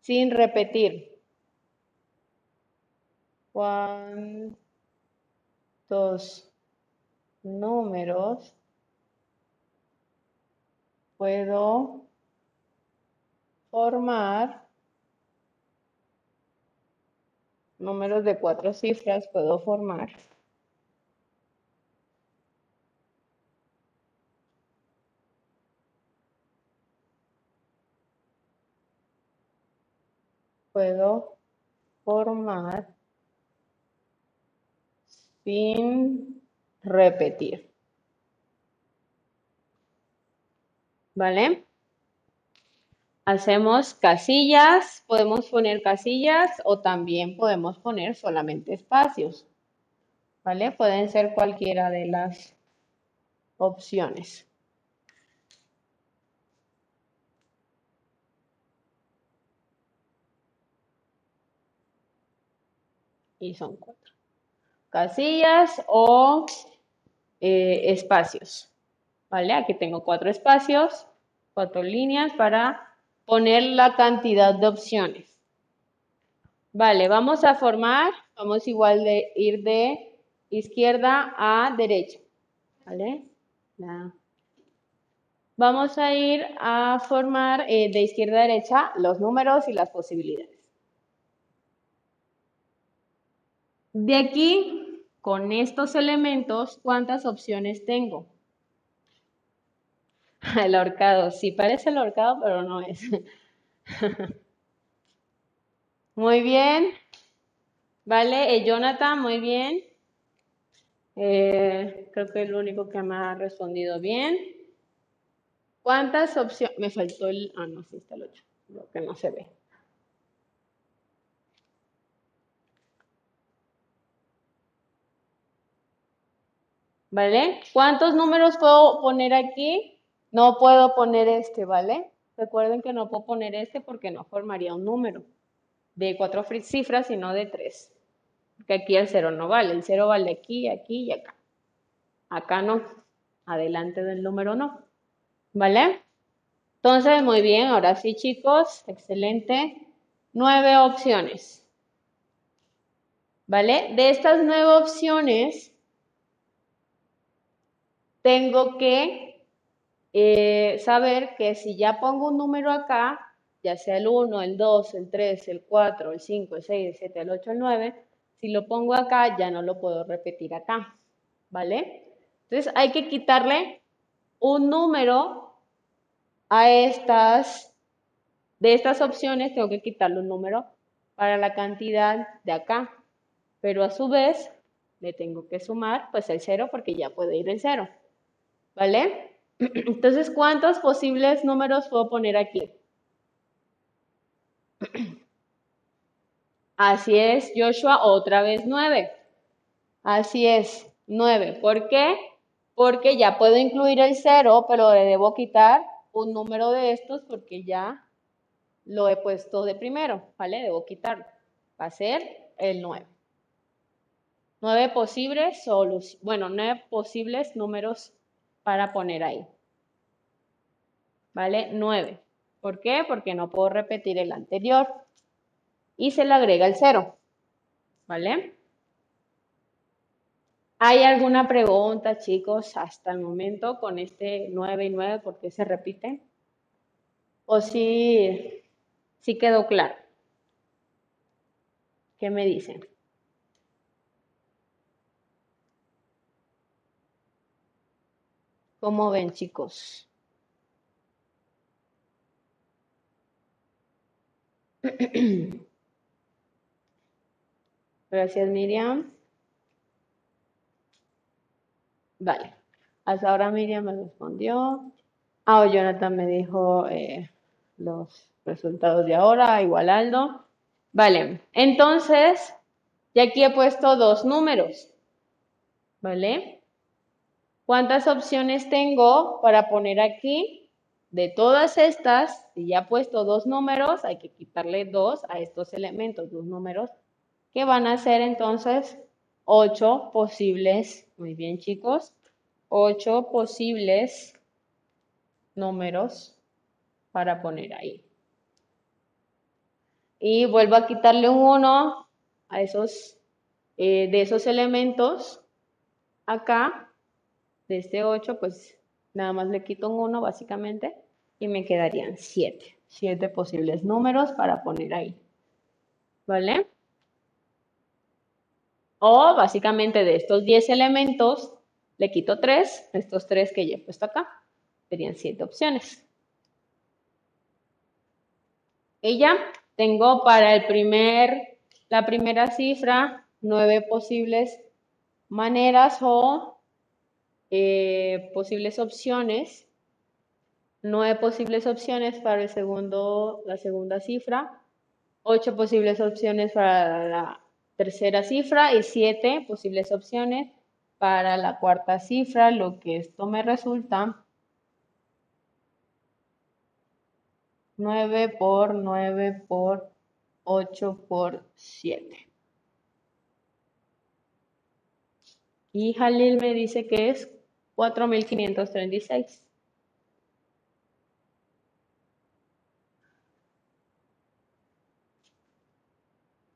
sin repetir. ¿Cuántos números puedo formar? Números de cuatro cifras puedo formar. Puedo formar sin repetir. ¿Vale? Hacemos casillas, podemos poner casillas o también podemos poner solamente espacios. ¿Vale? Pueden ser cualquiera de las opciones. Y son cuatro. Casillas o eh, espacios. ¿Vale? Aquí tengo cuatro espacios, cuatro líneas para poner la cantidad de opciones. Vale, vamos a formar, vamos igual de ir de izquierda a derecha. ¿Vale? Vamos a ir a formar eh, de izquierda a derecha los números y las posibilidades. De aquí, con estos elementos, ¿cuántas opciones tengo? (laughs) El ahorcado, sí parece el ahorcado, pero no es. (laughs) Muy bien. Vale, eh, Jonathan, muy bien. Eh, creo que es el único que me ha respondido bien. ¿Cuántas opciones? Me faltó el... Ah, no, sí está el 8. Lo que no se ve. ¿Vale? ¿Cuántos números puedo poner aquí? No puedo poner este, ¿vale? Recuerden que no puedo poner este porque no formaría un número de cuatro cifras, sino de tres. Porque aquí el cero no vale. El cero vale aquí, aquí y acá. Acá no. Adelante del número no. ¿Vale? Entonces, muy bien. Ahora sí, chicos. Excelente. Nueve opciones. ¿Vale? De estas nueve opciones, tengo que eh, saber que si ya pongo un número acá, ya sea el 1, el 2, el 3, el 4, el 5, el 6, el 7, el 8, el 9, si lo pongo acá, ya no lo puedo repetir acá, ¿vale? Entonces hay que quitarle un número a estas, de estas opciones, tengo que quitarle un número para la cantidad de acá, pero a su vez le tengo que sumar pues el 0 porque ya puede ir el 0, ¿vale? Entonces, ¿cuántos posibles números puedo poner aquí? Así es, Joshua, otra vez 9. Así es, 9. ¿Por qué? Porque ya puedo incluir el 0, pero le debo quitar un número de estos porque ya lo he puesto de primero, ¿vale? Debo quitarlo. Va a ser el 9. 9 posibles soluciones, bueno, 9 posibles números para poner ahí. ¿Vale? 9. ¿Por qué? Porque no puedo repetir el anterior y se le agrega el 0. ¿Vale? ¿Hay alguna pregunta, chicos, hasta el momento con este 9 y 9? ¿Por qué se repite? ¿O si sí, quedó claro? ¿Qué me dicen? ¿Cómo ven, chicos? (clears throat) Gracias, Miriam. Vale. Hasta ahora Miriam me respondió. Ah, Jonathan me dijo eh, los resultados de ahora, igual Aldo. Vale, entonces, ya aquí he puesto dos números. ¿Vale? ¿Cuántas opciones tengo para poner aquí? De todas estas, si ya he puesto dos números, hay que quitarle dos a estos elementos, dos números que van a ser entonces ocho posibles, muy bien chicos, ocho posibles números para poner ahí. Y vuelvo a quitarle un 1 a esos, eh, de esos elementos. Acá, de este 8, pues nada más le quito un 1 básicamente y me quedarían 7. 7 posibles números para poner ahí. ¿Vale? O básicamente de estos 10 elementos, le quito 3, estos 3 que ya he puesto acá. Serían 7 opciones. Y ya tengo para el primer, la primera cifra 9 posibles maneras o eh, posibles opciones. 9 posibles opciones para el segundo, la segunda cifra. 8 posibles opciones para la tercera cifra y siete posibles opciones para la cuarta cifra, lo que esto me resulta 9 por 9 por 8 por 7. Y Jalil me dice que es 4536.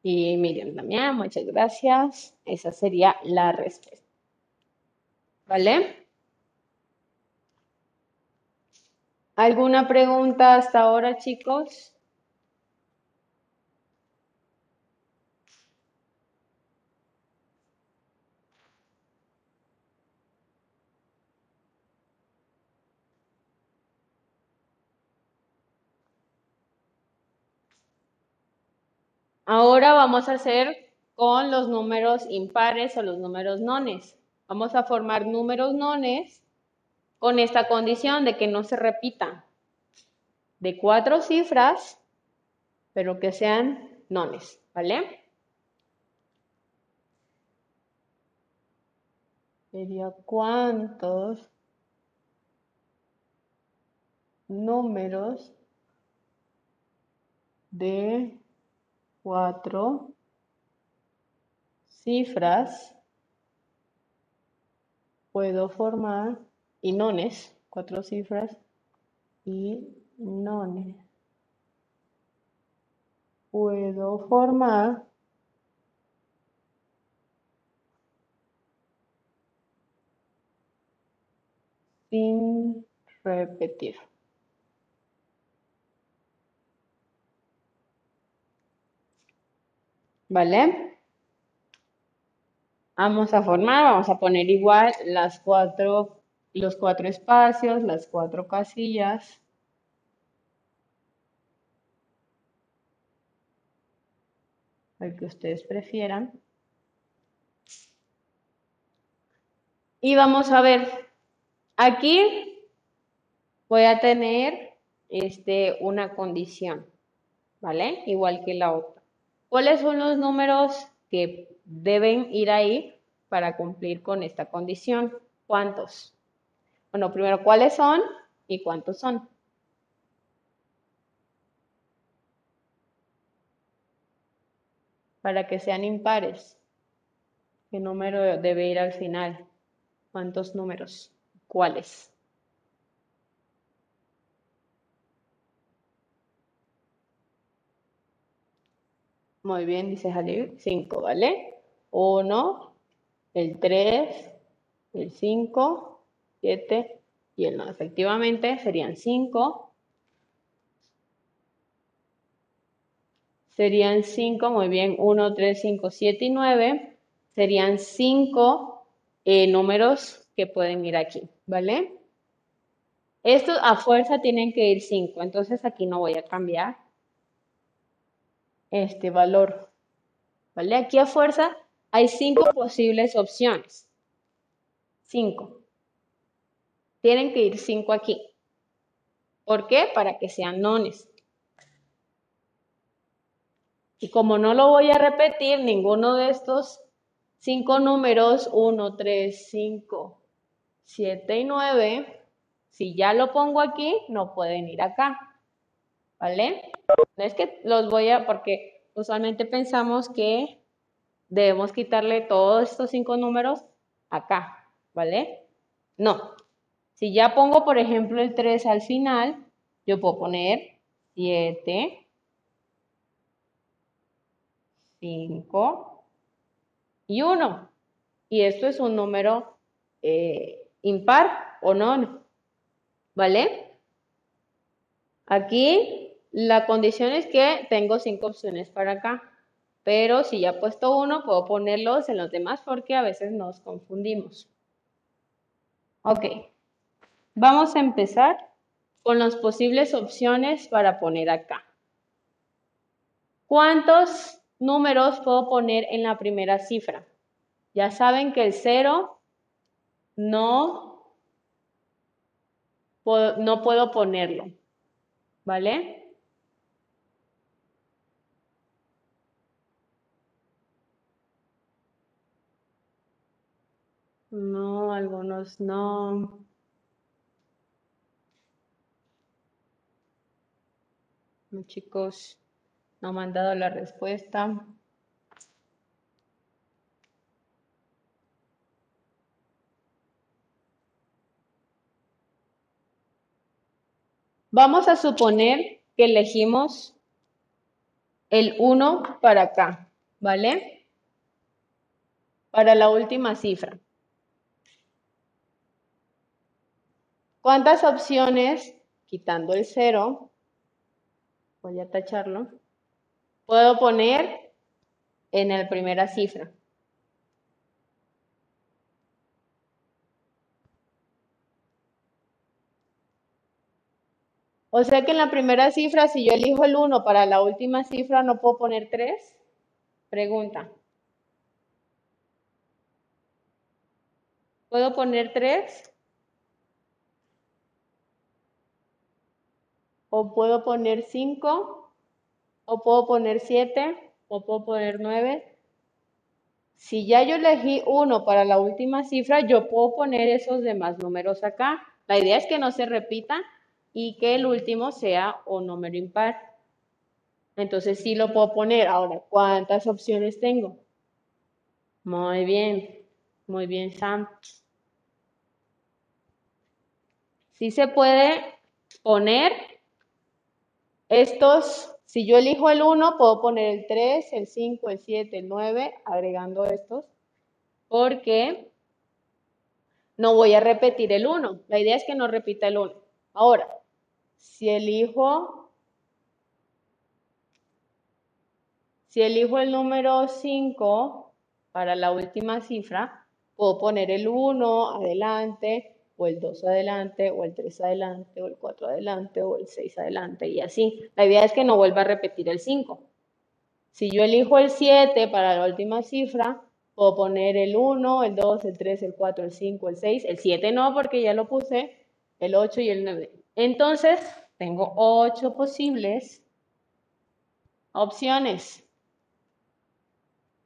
Y Miriam también, muchas gracias. Esa sería la respuesta. ¿Vale? ¿Alguna pregunta hasta ahora, chicos? Ahora vamos a hacer con los números impares o los números nones. Vamos a formar números nones con esta condición de que no se repita de cuatro cifras, pero que sean nones, ¿vale? Sería cuántos números de cuatro cifras puedo formar y nones, cuatro cifras y nones. Puedo formar sin repetir. ¿Vale? Vamos a formar, vamos a poner igual las cuatro, los cuatro espacios, las cuatro casillas. El que ustedes prefieran. Y vamos a ver, aquí voy a tener este, una condición, ¿vale? Igual que la otra. ¿Cuáles son los números que deben ir ahí para cumplir con esta condición? ¿Cuántos? Bueno, primero, ¿cuáles son y cuántos son? Para que sean impares. ¿Qué número debe ir al final? ¿Cuántos números? ¿Cuáles? Muy bien, dice Jalil. 5, ¿vale? 1, el 3, el 5, 7 y el 9. Efectivamente, serían 5. Serían 5, muy bien, 1, 3, 5, 7 y 9. Serían 5 eh, números que pueden ir aquí, ¿vale? Estos a fuerza tienen que ir 5, entonces aquí no voy a cambiar este valor. ¿Vale? Aquí a fuerza hay cinco posibles opciones. Cinco. Tienen que ir cinco aquí. ¿Por qué? Para que sean nones. Y como no lo voy a repetir, ninguno de estos cinco números, 1, 3, 5, 7 y 9, si ya lo pongo aquí, no pueden ir acá. ¿Vale? No es que los voy a, porque usualmente pensamos que debemos quitarle todos estos cinco números acá, ¿vale? No. Si ya pongo, por ejemplo, el 3 al final, yo puedo poner 7, 5 y 1. Y esto es un número eh, impar o no, ¿vale? Aquí la condición es que tengo cinco opciones para acá, pero si ya he puesto uno, puedo ponerlos en los demás porque a veces nos confundimos. Ok, vamos a empezar con las posibles opciones para poner acá. ¿Cuántos números puedo poner en la primera cifra? Ya saben que el cero no, no puedo ponerlo, ¿vale? No, algunos no. Los chicos no me han dado la respuesta. Vamos a suponer que elegimos el 1 para acá, ¿vale? Para la última cifra. ¿Cuántas opciones, quitando el cero, voy a tacharlo, puedo poner en la primera cifra? O sea que en la primera cifra, si yo elijo el 1 para la última cifra, ¿no puedo poner 3? Pregunta. ¿Puedo poner 3? O puedo poner 5, o puedo poner 7, o puedo poner 9. Si ya yo elegí 1 para la última cifra, yo puedo poner esos demás números acá. La idea es que no se repita y que el último sea un número impar. Entonces sí lo puedo poner. Ahora, ¿cuántas opciones tengo? Muy bien, muy bien, Sam. Sí se puede poner estos, si yo elijo el 1, puedo poner el 3, el 5, el 7, el 9, agregando estos, porque no voy a repetir el 1. La idea es que no repita el 1. Ahora, si elijo, si elijo el número 5 para la última cifra, puedo poner el 1 adelante, o el 2 adelante, o el 3 adelante, o el 4 adelante, o el 6 adelante, y así. La idea es que no vuelva a repetir el 5. Si yo elijo el 7 para la última cifra, puedo poner el 1, el 2, el 3, el 4, el 5, el 6, el 7 no, porque ya lo puse, el 8 y el 9. Entonces, tengo 8 posibles opciones.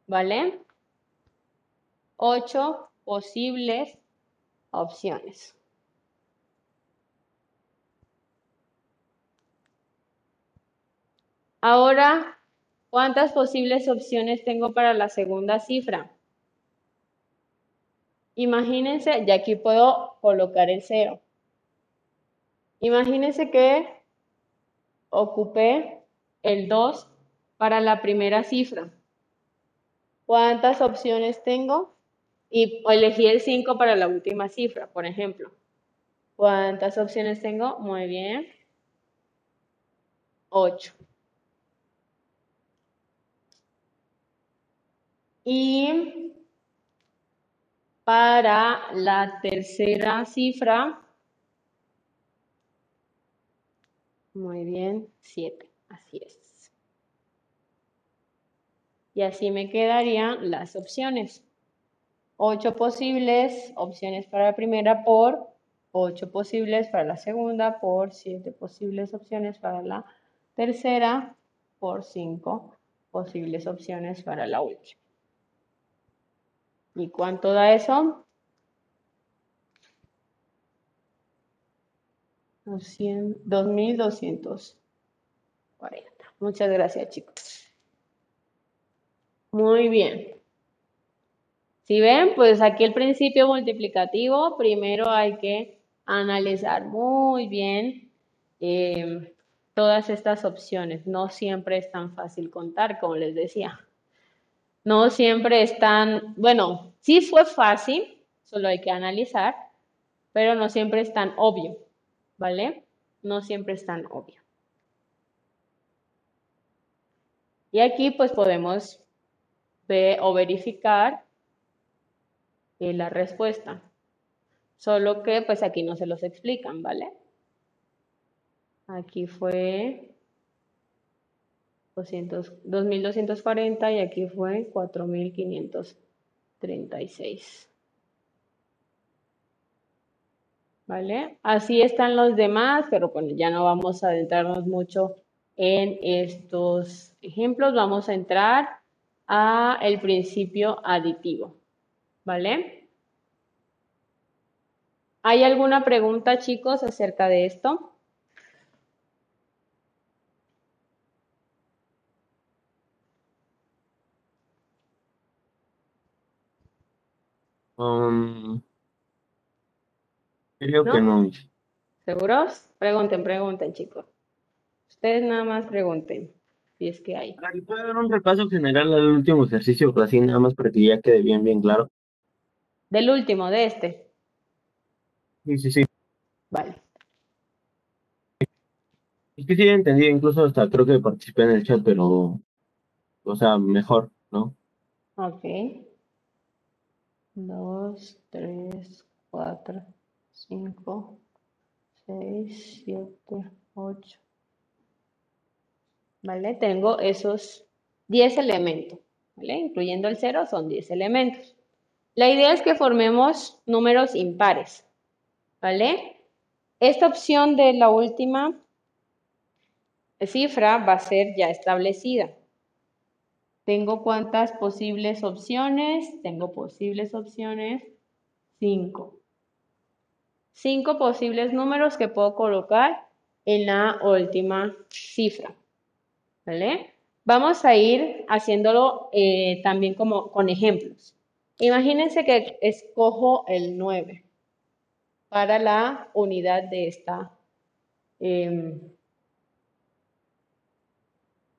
¿Vale? 8 posibles opciones. Ahora, ¿cuántas posibles opciones tengo para la segunda cifra? Imagínense, y aquí puedo colocar el cero. Imagínense que ocupé el 2 para la primera cifra. ¿Cuántas opciones tengo? Y elegí el 5 para la última cifra, por ejemplo. ¿Cuántas opciones tengo? Muy bien. 8. Y para la tercera cifra, muy bien, 7. Así es. Y así me quedarían las opciones. 8 posibles opciones para la primera por 8 posibles para la segunda, por 7 posibles opciones para la tercera, por 5 posibles opciones para la última. ¿Y cuánto da eso? 2.240. Muchas gracias, chicos. Muy bien. Si ven, pues aquí el principio multiplicativo, primero hay que analizar muy bien eh, todas estas opciones. No siempre es tan fácil contar, como les decía. No siempre es tan, bueno, sí fue fácil, solo hay que analizar, pero no siempre es tan obvio, ¿vale? No siempre es tan obvio. Y aquí pues podemos ver o verificar la respuesta. Solo que pues aquí no se los explican, ¿vale? Aquí fue 2.240 y aquí fue 4.536. ¿Vale? Así están los demás, pero bueno, ya no vamos a adentrarnos mucho en estos ejemplos. Vamos a entrar a el principio aditivo. ¿Vale? ¿Hay alguna pregunta, chicos, acerca de esto? Um, creo que no. ¿Seguros? Pregunten, pregunten, chicos. Ustedes nada más pregunten, si es que hay. ¿Puede dar un repaso general al último ejercicio, así nada más para que ya quede bien, bien claro? Del último, de este. Sí, sí, sí. Vale. Es que sí entendí, incluso hasta creo que participé en el chat, pero, o sea, mejor, ¿no? Ok. Dos, tres, cuatro, cinco, seis, siete, ocho. ¿Vale? Tengo esos 10 elementos, ¿vale? Incluyendo el cero, son 10 elementos. La idea es que formemos números impares, ¿vale? Esta opción de la última cifra va a ser ya establecida. ¿Tengo cuántas posibles opciones? Tengo posibles opciones 5. 5 posibles números que puedo colocar en la última cifra. ¿Vale? Vamos a ir haciéndolo eh, también como con ejemplos. Imagínense que escojo el 9 para la unidad de esta em,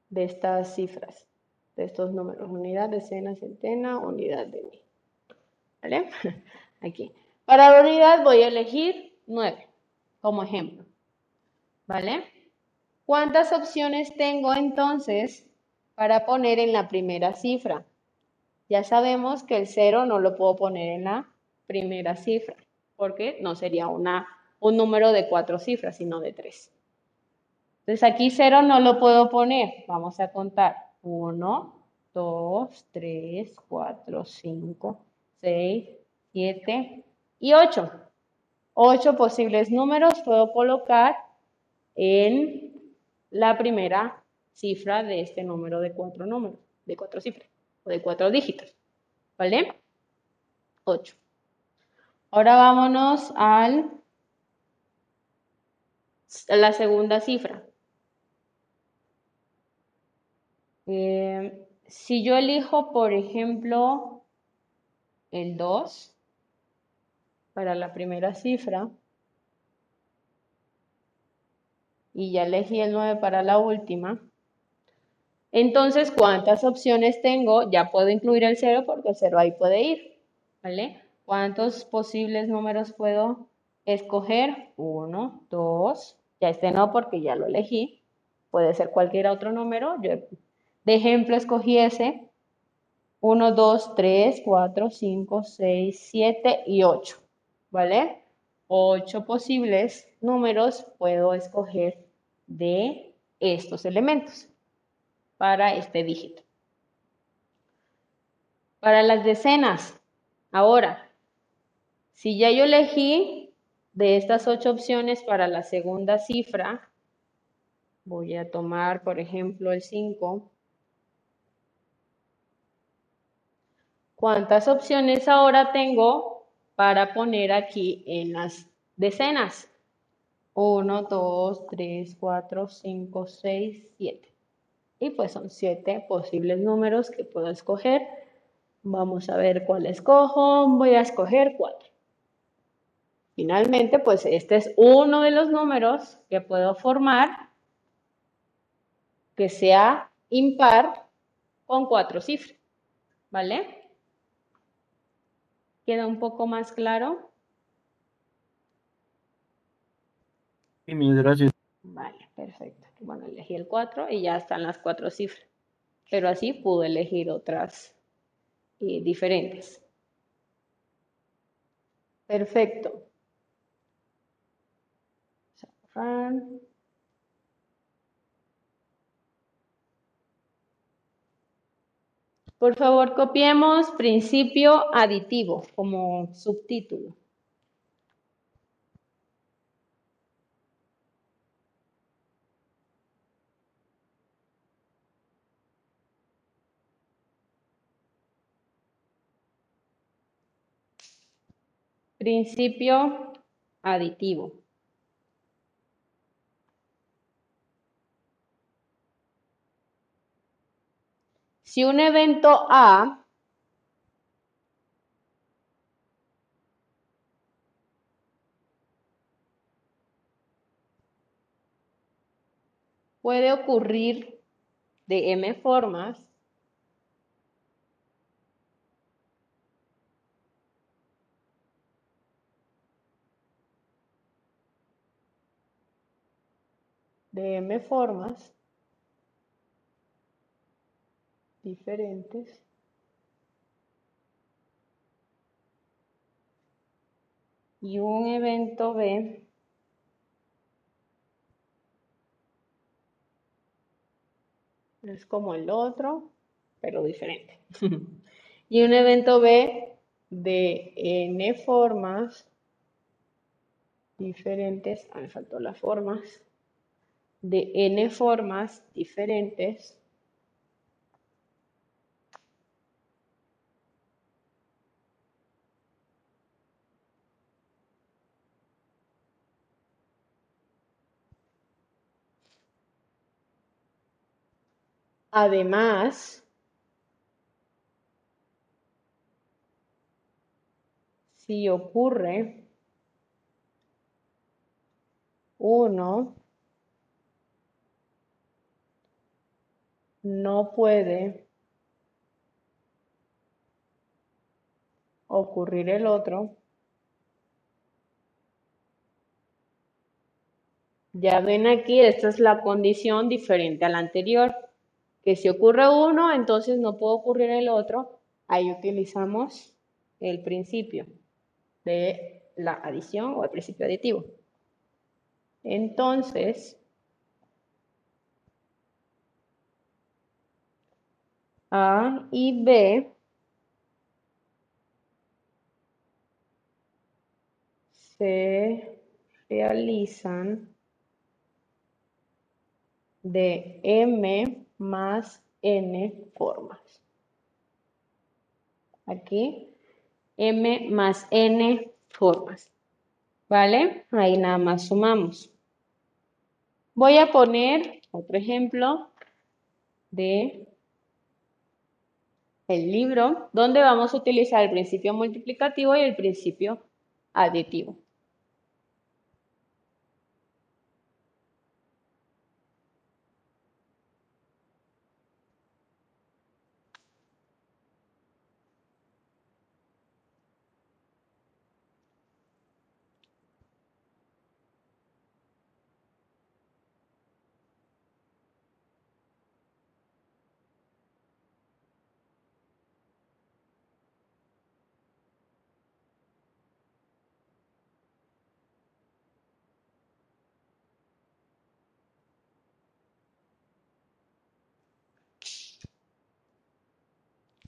de estas cifras, de estos números. Unidad, decena, centena, unidad de mil. ¿Vale? (laughs) Aquí. Para la unidad voy a elegir 9 como ejemplo. ¿Vale? ¿Cuántas opciones tengo entonces para poner en la primera cifra? Ya sabemos que el 0 no lo puedo poner en la primera cifra, porque no sería una, un número de cuatro cifras, sino de tres. Entonces aquí 0 no lo puedo poner. Vamos a contar. 1, 2, 3, 4, 5, 6, 7 y 8. 8 posibles números puedo colocar en la primera cifra de este número de cuatro números, de cuatro cifras de cuatro dígitos. ¿Vale? 8. Ahora vámonos al, a la segunda cifra. Eh, si yo elijo, por ejemplo, el 2 para la primera cifra y ya elegí el 9 para la última, entonces, ¿cuántas opciones tengo? Ya puedo incluir el 0 porque el 0 ahí puede ir, ¿vale? ¿Cuántos posibles números puedo escoger? 1, 2, ya este no porque ya lo elegí. Puede ser cualquier otro número. Yo de ejemplo, escogí ese. 1, 2, 3, 4, 5, 6, 7 y 8. ¿Vale? 8 posibles números puedo escoger de estos elementos para este dígito. Para las decenas, ahora, si ya yo elegí de estas ocho opciones para la segunda cifra, voy a tomar, por ejemplo, el 5 ¿Cuántas opciones ahora tengo para poner aquí en las decenas? 1, 2, 3, 4, 5, 6, 7. Y pues son 7 posibles números que puedo escoger. Vamos a ver cuál escojo. Voy a escoger 4. Finalmente, pues este es uno de los números que puedo formar que sea impar con cuatro cifras. ¿Vale? ¿Queda un poco más claro? Sí, gracias. Vale, perfecto. Bueno, elegí el 4 y ya están las cuatro cifras. Pero así pude elegir otras eh, diferentes. Perfecto. Por favor, copiemos principio aditivo como subtítulo. Principio aditivo. Si un evento A puede ocurrir de m formas, m formas, diferentes. Y un evento B es como el otro, pero diferente. (laughs) y un evento B de n formas diferentes, ah, me faltó las formas, de n formas diferentes Además, si ocurre uno no puede ocurrir el otro, ya ven aquí, esta es la condición diferente a la anterior que si ocurre uno, entonces no puede ocurrir el otro. Ahí utilizamos el principio de la adición o el principio aditivo. Entonces, A y B se realizan de M más n formas. Aquí, m más n formas. ¿Vale? Ahí nada más sumamos. Voy a poner otro ejemplo de el libro, donde vamos a utilizar el principio multiplicativo y el principio aditivo.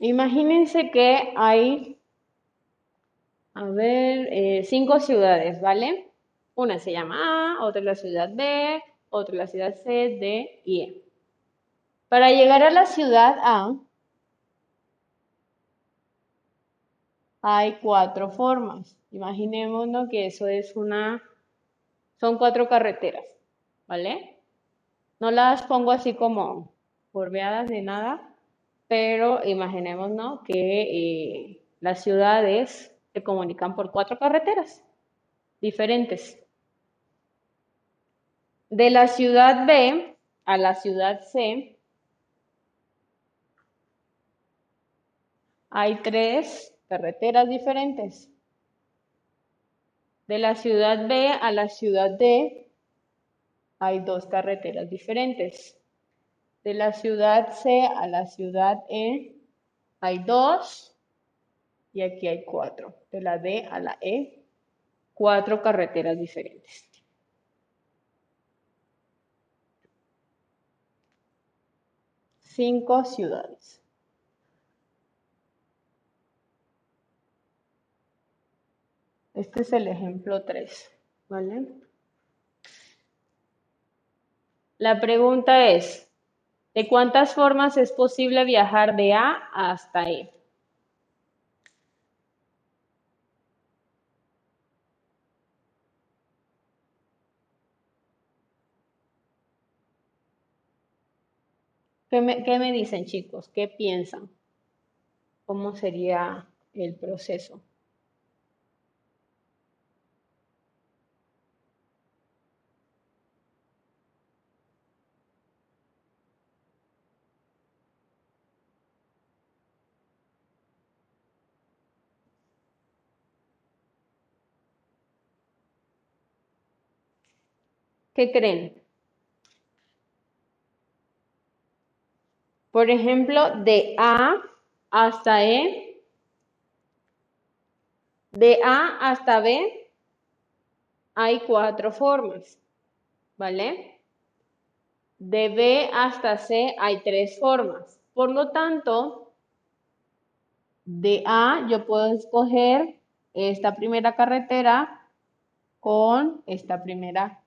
Imagínense que hay, a ver, eh, cinco ciudades, ¿vale? Una se llama A, otra la ciudad B, otra la ciudad C, D y E. Para llegar a la ciudad A, hay cuatro formas. Imaginémonos que eso es una, son cuatro carreteras, ¿vale? No las pongo así como borbeadas de nada, pero imaginémonos que eh, las ciudades se comunican por cuatro carreteras diferentes. De la ciudad B a la ciudad C hay tres carreteras diferentes. De la ciudad B a la ciudad D hay dos carreteras diferentes. De la ciudad C a la ciudad E hay dos y aquí hay cuatro. De la D a la E, cuatro carreteras diferentes. Cinco ciudades. Este es el ejemplo 3, ¿vale? La pregunta es, ¿De cuántas formas es posible viajar de A hasta E? ¿Qué me, ¿Qué me, dicen chicos? ¿Qué piensan? ¿Cómo sería el proceso? ¿Qué creen? Por ejemplo, de A hasta E, de A hasta B, hay cuatro formas, ¿vale? De B hasta C hay tres formas. Por lo tanto, de A yo puedo escoger esta primera carretera con esta primera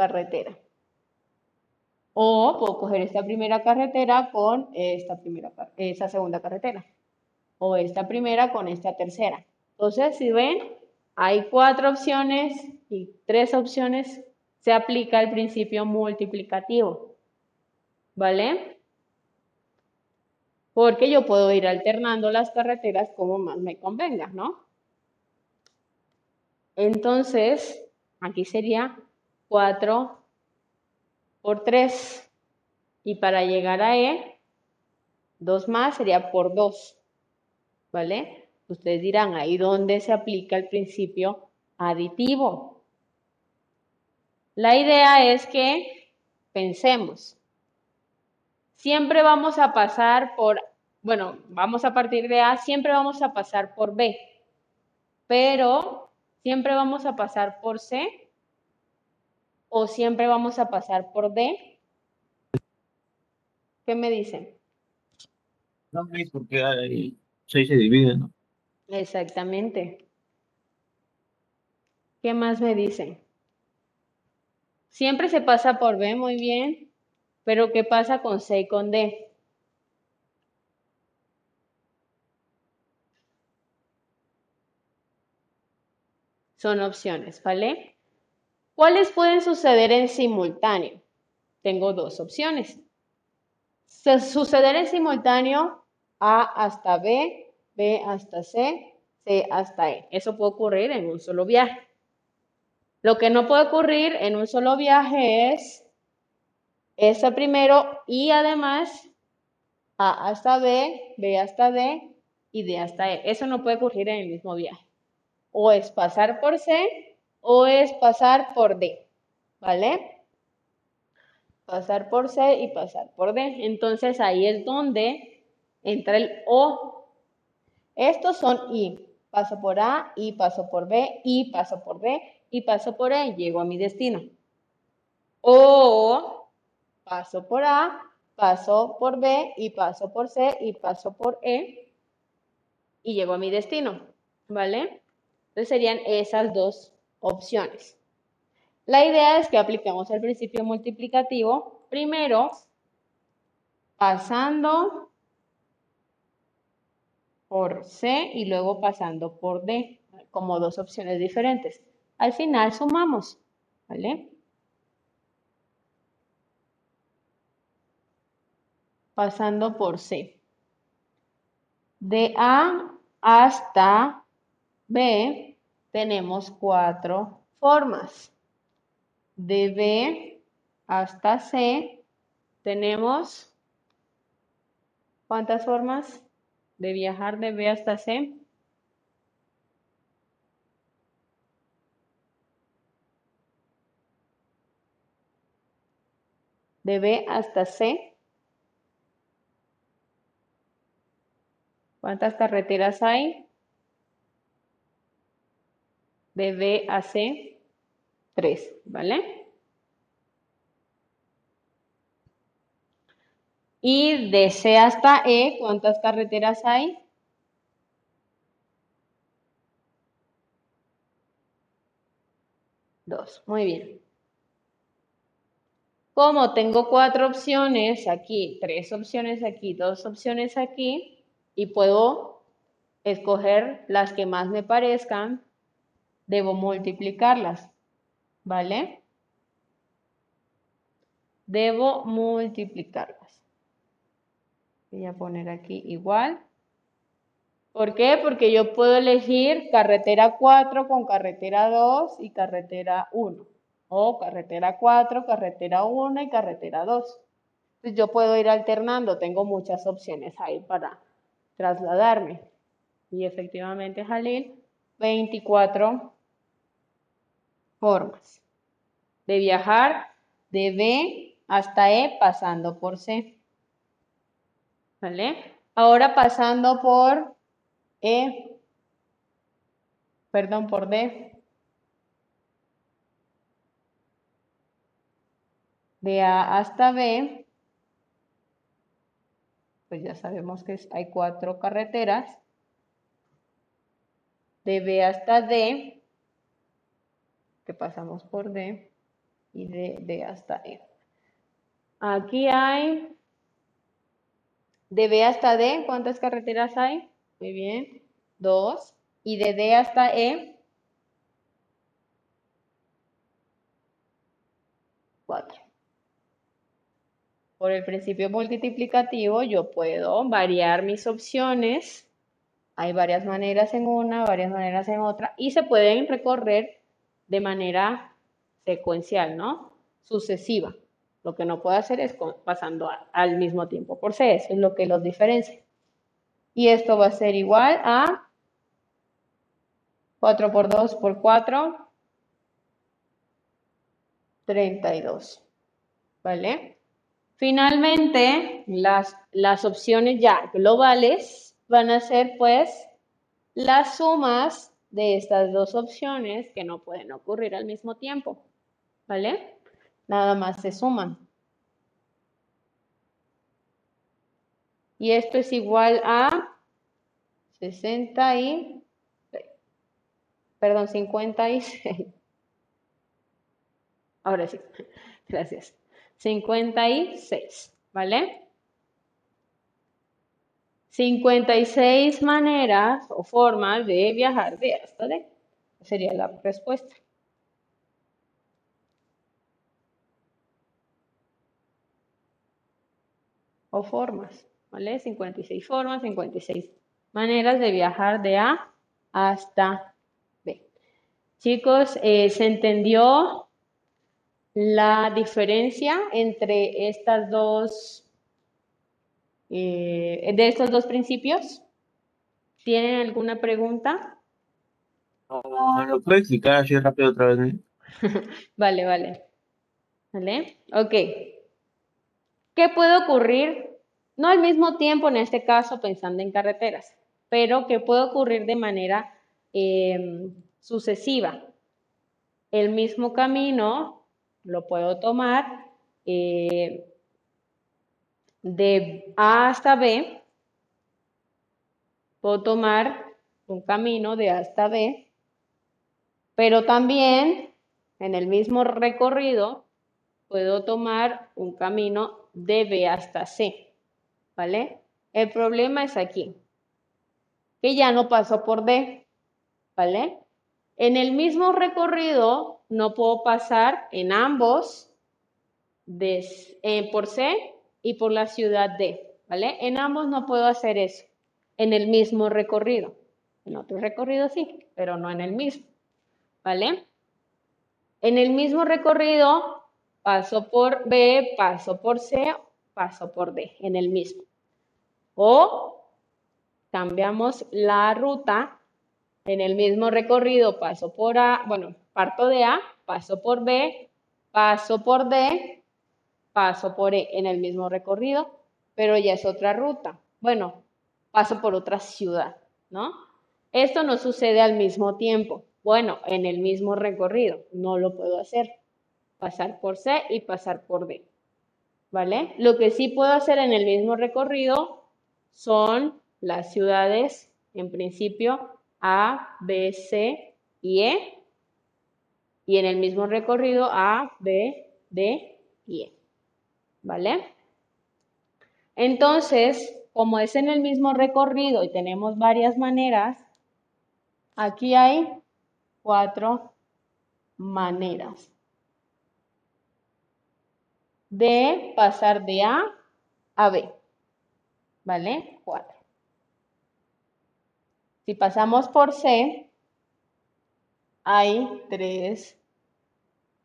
carretera. O puedo coger esta primera carretera con esta primera, esa segunda carretera. O esta primera con esta tercera. Entonces, si ven, hay cuatro opciones y tres opciones. Se aplica el principio multiplicativo. ¿Vale? Porque yo puedo ir alternando las carreteras como más me convenga, ¿no? Entonces, aquí sería 4 por 3. Y para llegar a E, 2 más sería por 2. ¿Vale? Ustedes dirán, ahí dónde se aplica el principio aditivo. La idea es que pensemos. Siempre vamos a pasar por, bueno, vamos a partir de A, siempre vamos a pasar por B. Pero siempre vamos a pasar por C o siempre vamos a pasar por D? ¿Qué me dicen? No, porque hay 6 se divide, ¿no? Exactamente. ¿Qué más me dicen? Siempre se pasa por B, muy bien. Pero ¿qué pasa con C y con D? Son opciones, ¿vale? ¿Cuáles pueden suceder en simultáneo? Tengo dos opciones. Suceder en simultáneo A hasta B, B hasta C, C hasta E. Eso puede ocurrir en un solo viaje. Lo que no puede ocurrir en un solo viaje es esa primero y además A hasta B, B hasta D y D hasta E. Eso no puede ocurrir en el mismo viaje. O es pasar por C o es pasar por D, ¿vale? Pasar por C y pasar por D. Entonces ahí es donde entra el O. Estos son I. Paso por A, y paso por B, y paso por B, y paso por E, llego a mi destino. O paso por A, paso por B, y paso por C, y paso por E, y llego a mi destino, ¿vale? Entonces serían esas dos opciones. La idea es que apliquemos el principio multiplicativo primero pasando por C y luego pasando por D, como dos opciones diferentes. Al final sumamos, ¿vale? Pasando por C. De A hasta B tenemos cuatro formas. De B hasta C tenemos ¿cuántas formas de viajar de B hasta C? De B hasta C. ¿Cuántas carreteras hay? De B a C, 3, ¿vale? Y de C hasta E, ¿cuántas carreteras hay? Dos, muy bien. Como tengo cuatro opciones aquí, tres opciones aquí, dos opciones aquí, y puedo escoger las que más me parezcan, debo multiplicarlas, ¿vale? Debo multiplicarlas. Voy a poner aquí igual. ¿Por qué? Porque yo puedo elegir carretera 4 con carretera 2 y carretera 1. O carretera 4, carretera 1 y carretera 2. Entonces yo puedo ir alternando, tengo muchas opciones ahí para trasladarme. Y efectivamente, Jalil, 24 formas de viajar de B hasta E pasando por C. ¿Vale? Ahora pasando por E, perdón, por D. De A hasta B, pues ya sabemos que hay cuatro carreteras. De B hasta D, pasamos por D y de D hasta E. Aquí hay de B hasta D, ¿cuántas carreteras hay? Muy bien, dos. Y de D hasta E, cuatro. Por el principio multiplicativo yo puedo variar mis opciones. Hay varias maneras en una, varias maneras en otra y se pueden recorrer de manera secuencial, ¿no? Sucesiva. Lo que no puedo hacer es pasando al mismo tiempo por C, eso es lo que los diferencia. Y esto va a ser igual a 4 por 2 por 4, 32. ¿Vale? Finalmente, las, las opciones ya globales van a ser pues las sumas de estas dos opciones que no pueden ocurrir al mismo tiempo. ¿Vale? Nada más se suman. Y esto es igual a 60 y... Perdón, 56. Ahora sí, (laughs) gracias. 56, ¿vale? 56 maneras o formas de viajar de hasta de. Sería la respuesta. O formas, ¿vale? 56 formas, 56 maneras de viajar de A hasta B. Chicos, eh, ¿se entendió la diferencia entre estas dos, eh, de estos dos principios. ¿Tienen alguna pregunta? No, ¿lo puedo explicar así rápido otra vez? (laughs) vale, vale. ¿Vale? Ok. ¿Qué puede ocurrir? No al mismo tiempo, en este caso, pensando en carreteras, pero que puede ocurrir de manera em, sucesiva. El mismo camino lo puedo tomar eh, de A hasta B, puedo tomar un camino de A hasta B, pero también en el mismo recorrido puedo tomar un camino de B hasta C, ¿vale? El problema es aquí, que ya no paso por D, ¿vale? En el mismo recorrido no puedo pasar en ambos eh, por C y por la ciudad D, ¿vale? En ambos no puedo hacer eso, en el mismo recorrido. En otro recorrido sí, pero no en el mismo, ¿vale? En el mismo recorrido paso por B, paso por C, paso por D, en el mismo. O cambiamos la ruta en el mismo recorrido paso por A, bueno, parto de A, paso por B, paso por D, paso por E en el mismo recorrido, pero ya es otra ruta. Bueno, paso por otra ciudad, ¿no? Esto no sucede al mismo tiempo. Bueno, en el mismo recorrido, no lo puedo hacer. Pasar por C y pasar por D. ¿Vale? Lo que sí puedo hacer en el mismo recorrido son las ciudades, en principio, a, B, C y E. Y en el mismo recorrido A, B, D y E. ¿Vale? Entonces, como es en el mismo recorrido y tenemos varias maneras, aquí hay cuatro maneras de pasar de A a B. ¿Vale? Cuatro. Si pasamos por C, hay tres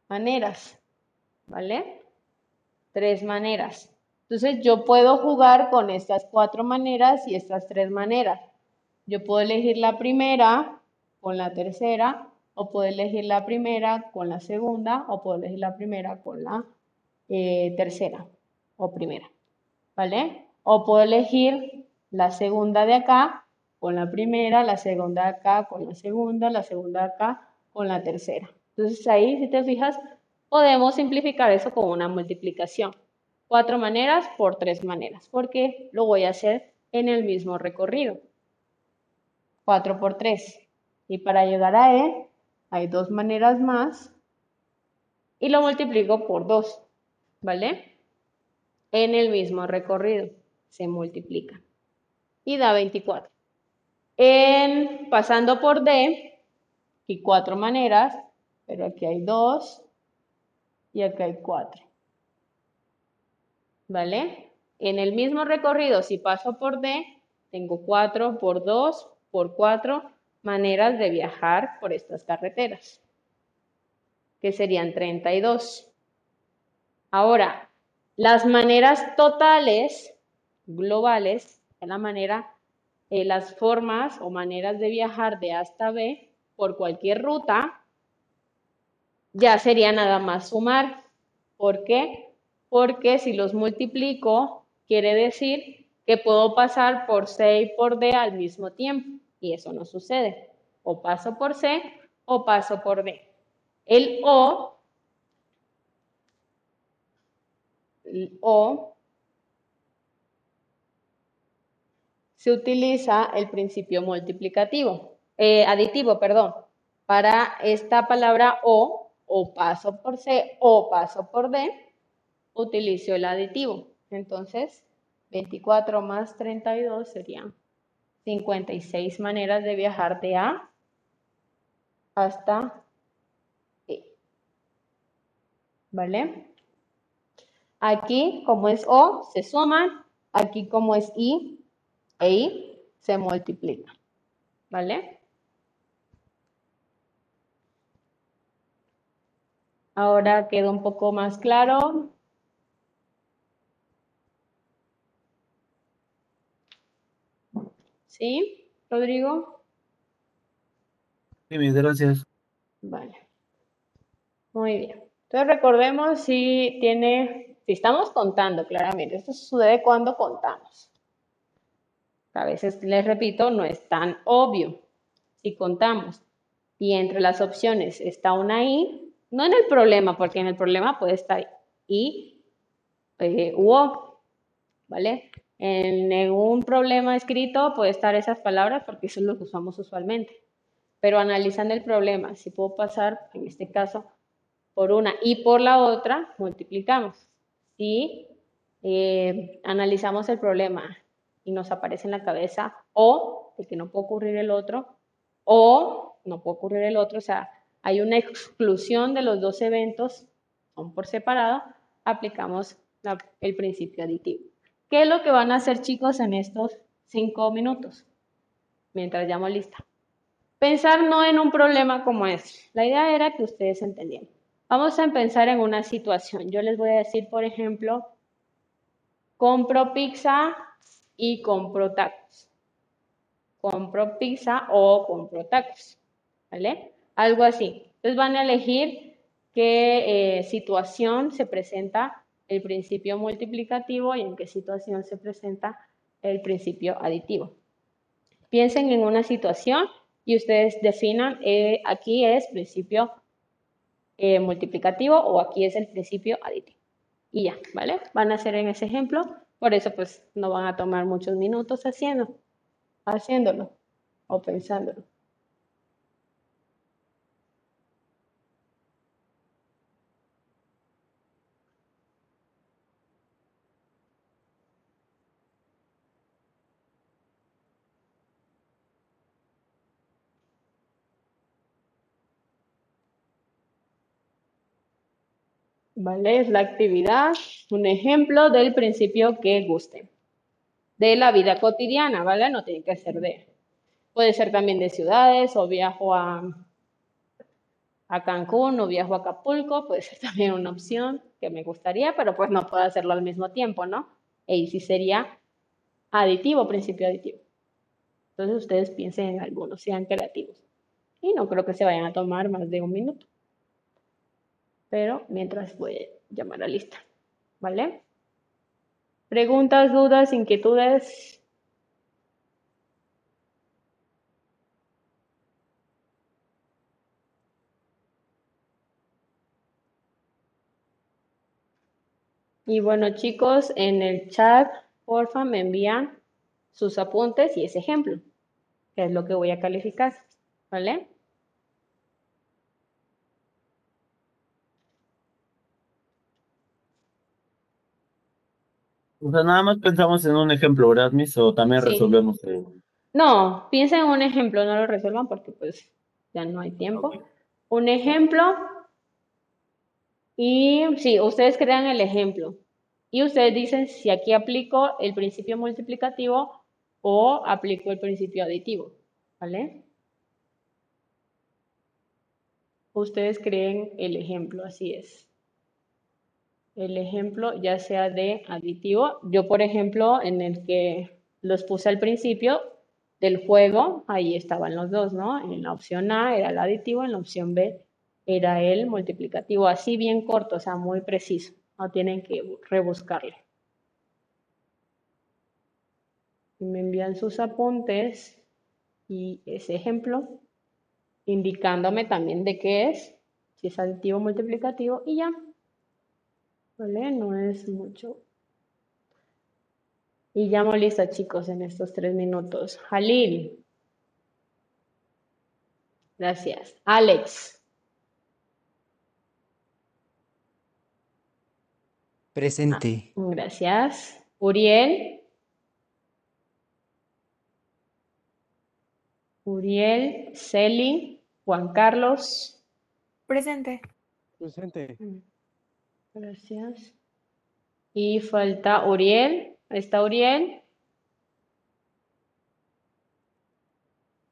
maneras, ¿vale? Tres maneras. Entonces yo puedo jugar con estas cuatro maneras y estas tres maneras. Yo puedo elegir la primera con la tercera, o puedo elegir la primera con la segunda, o puedo elegir la primera con la eh, tercera o primera, ¿vale? O puedo elegir la segunda de acá con la primera, la segunda acá con la segunda, la segunda acá con la tercera. Entonces ahí, si te fijas, podemos simplificar eso con una multiplicación. Cuatro maneras por tres maneras, porque lo voy a hacer en el mismo recorrido. Cuatro por tres. Y para llegar a E, hay dos maneras más. Y lo multiplico por dos, ¿vale? en el mismo recorrido. Se multiplica y da 24. En, pasando por D, y cuatro maneras, pero aquí hay dos y aquí hay cuatro. ¿Vale? En el mismo recorrido, si paso por D, tengo 4 por 2 por 4 maneras de viajar por estas carreteras, que serían 32. Ahora, las maneras totales, globales, es la manera, eh, las formas o maneras de viajar de A hasta B por cualquier ruta, ya sería nada más sumar. ¿Por qué? Porque si los multiplico, quiere decir que puedo pasar por C y por D al mismo tiempo. Y eso no sucede. O paso por C o paso por D. El O, el o se utiliza el principio multiplicativo, eh, aditivo, perdón. Para esta palabra O, o paso por C o paso por D, utilizo el aditivo. Entonces, 24 más 32 serían 56 maneras de viajar de A hasta E. ¿Vale? Aquí, como es O, se suman. Aquí, como es I e I, se multiplican. ¿Vale? Ahora queda un poco más claro. ¿Sí, Rodrigo? Sí, gracias. Vale. Muy bien. Entonces recordemos si tiene, si estamos contando claramente, esto sucede cuando contamos. A veces, les repito, no es tan obvio. Si contamos y entre las opciones está una I, no en el problema, porque en el problema puede estar I eh, u O, ¿vale? En un problema escrito puede estar esas palabras porque eso es lo usamos usualmente. Pero analizando el problema, si puedo pasar, en este caso, por una y por la otra, multiplicamos. Si eh, analizamos el problema y nos aparece en la cabeza o de que no puede ocurrir el otro, o no puede ocurrir el otro, o sea, hay una exclusión de los dos eventos, son por separado, aplicamos el principio aditivo. ¿Qué es lo que van a hacer chicos en estos cinco minutos? Mientras llamo lista. Pensar no en un problema como este. La idea era que ustedes entendieran. Vamos a pensar en una situación. Yo les voy a decir, por ejemplo, compro pizza y compro tacos. Compro pizza o compro tacos. ¿Vale? Algo así. Entonces van a elegir qué eh, situación se presenta el principio multiplicativo y en qué situación se presenta el principio aditivo. Piensen en una situación y ustedes definan, eh, aquí es principio eh, multiplicativo o aquí es el principio aditivo. Y ya, ¿vale? Van a hacer en ese ejemplo, por eso pues no van a tomar muchos minutos haciendo, haciéndolo o pensándolo. ¿Vale? Es la actividad, un ejemplo del principio que guste. De la vida cotidiana, ¿vale? No tiene que ser de... Puede ser también de ciudades o viajo a, a Cancún o viajo a Acapulco, puede ser también una opción que me gustaría, pero pues no puedo hacerlo al mismo tiempo, ¿no? Y sí sería aditivo, principio aditivo. Entonces ustedes piensen en algunos, sean creativos. Y no creo que se vayan a tomar más de un minuto pero mientras voy a llamar a lista, ¿vale? Preguntas, dudas, inquietudes. Y bueno, chicos, en el chat, porfa, me envían sus apuntes y ese ejemplo, que es lo que voy a calificar, ¿vale? O sea, nada más pensamos en un ejemplo, ¿verdad, Miss? O también Sí. resolvemos. el- No, piensen en un ejemplo, no lo resuelvan porque pues ya no hay tiempo. Un ejemplo y sí, ustedes crean el ejemplo y ustedes dicen si aquí aplico el principio multiplicativo o aplico el principio aditivo, ¿vale? Ustedes creen el ejemplo, así es. El ejemplo ya sea de aditivo. Yo, por ejemplo, en el que los puse al principio del juego, ahí estaban los dos, ¿no? En la opción A era el aditivo, en la opción B era el multiplicativo. Así bien corto, o sea, muy preciso. No tienen que rebuscarle. Me envían sus apuntes y ese ejemplo, indicándome también de qué es, si es aditivo o multiplicativo, y ya. ¿Vale? No es mucho. Y llamo lista, chicos, en estos tres minutos. Jalil. Gracias. Alex. Presente. Gracias. Uriel. Uriel, Celi, Juan Carlos. Presente. Presente. Mm, Gracias. Y falta Uriel. ¿Está Uriel?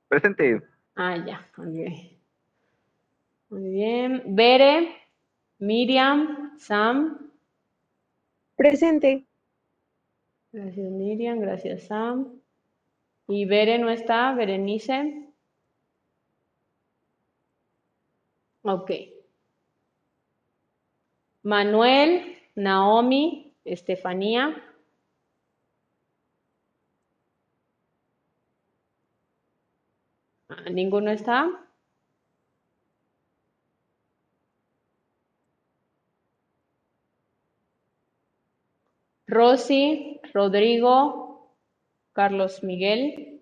Presente. Ah, ya, ok. Muy bien. Bere, Miriam, Sam. Presente. Gracias, Miriam. Gracias, Sam. Y Bere no está. Berenice. Ok. Manuel, Naomi, Estefanía. Ah, ¿Ninguno está? Rosy, Rodrigo, Carlos Miguel.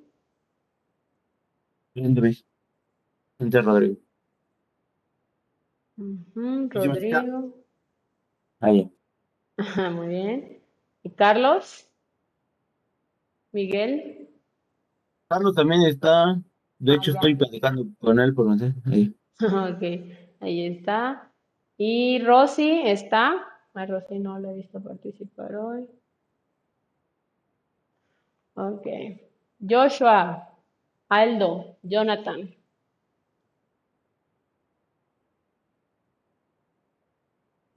Rodrigo. Rodrigo. Ah. Ajá, muy bien. ¿Y Carlos? Miguel. Carlos también está. De Ah, hecho, ya. estoy platicando con él por mensaje. Ahí. (laughs) Ok, ahí está. ¿Y Rosy está? A Rosy no la he visto participar hoy. Ok. Joshua, Aldo, Jonathan.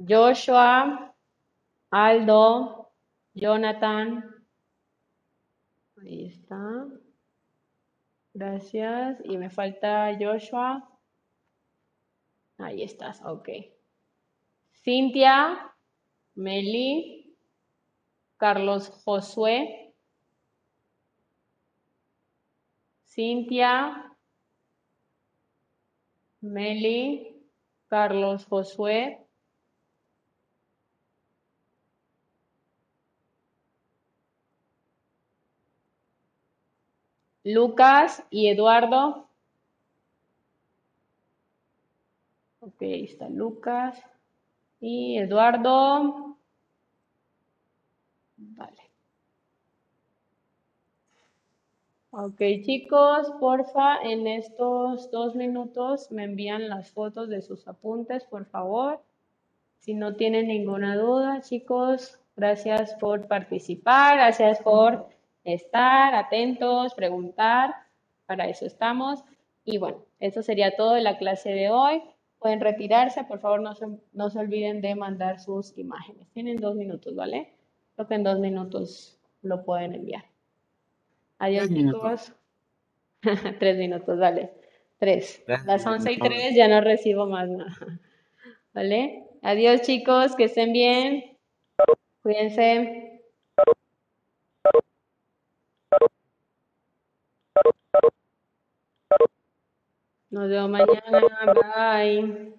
Joshua, Aldo, Jonathan. Ahí está. Gracias. Y me falta Joshua. Ahí estás, ok. Cintia, Meli, Carlos Josué. Cintia, Meli, Carlos Josué. Lucas y Eduardo. Ok, ahí está Lucas y Eduardo. Vale. Ok, chicos, porfa, en estos dos minutos me envían las fotos de sus apuntes, por favor. Si no tienen ninguna duda, chicos, gracias por participar, gracias por estar atentos, preguntar, para eso estamos. Y bueno, eso sería todo de la clase de hoy. Pueden retirarse, por favor, no se, no se olviden de mandar sus imágenes. Tienen dos minutos, ¿vale? Creo que en dos minutos lo pueden enviar. Adiós, Tres minutos. chicos. (laughs) Tres minutos, vale. Tres. Gracias, Las once y tres ya no recibo más nada. (laughs) ¿Vale? Adiós, chicos, que estén bien. Cuídense. Nos vemos mañana. Bye.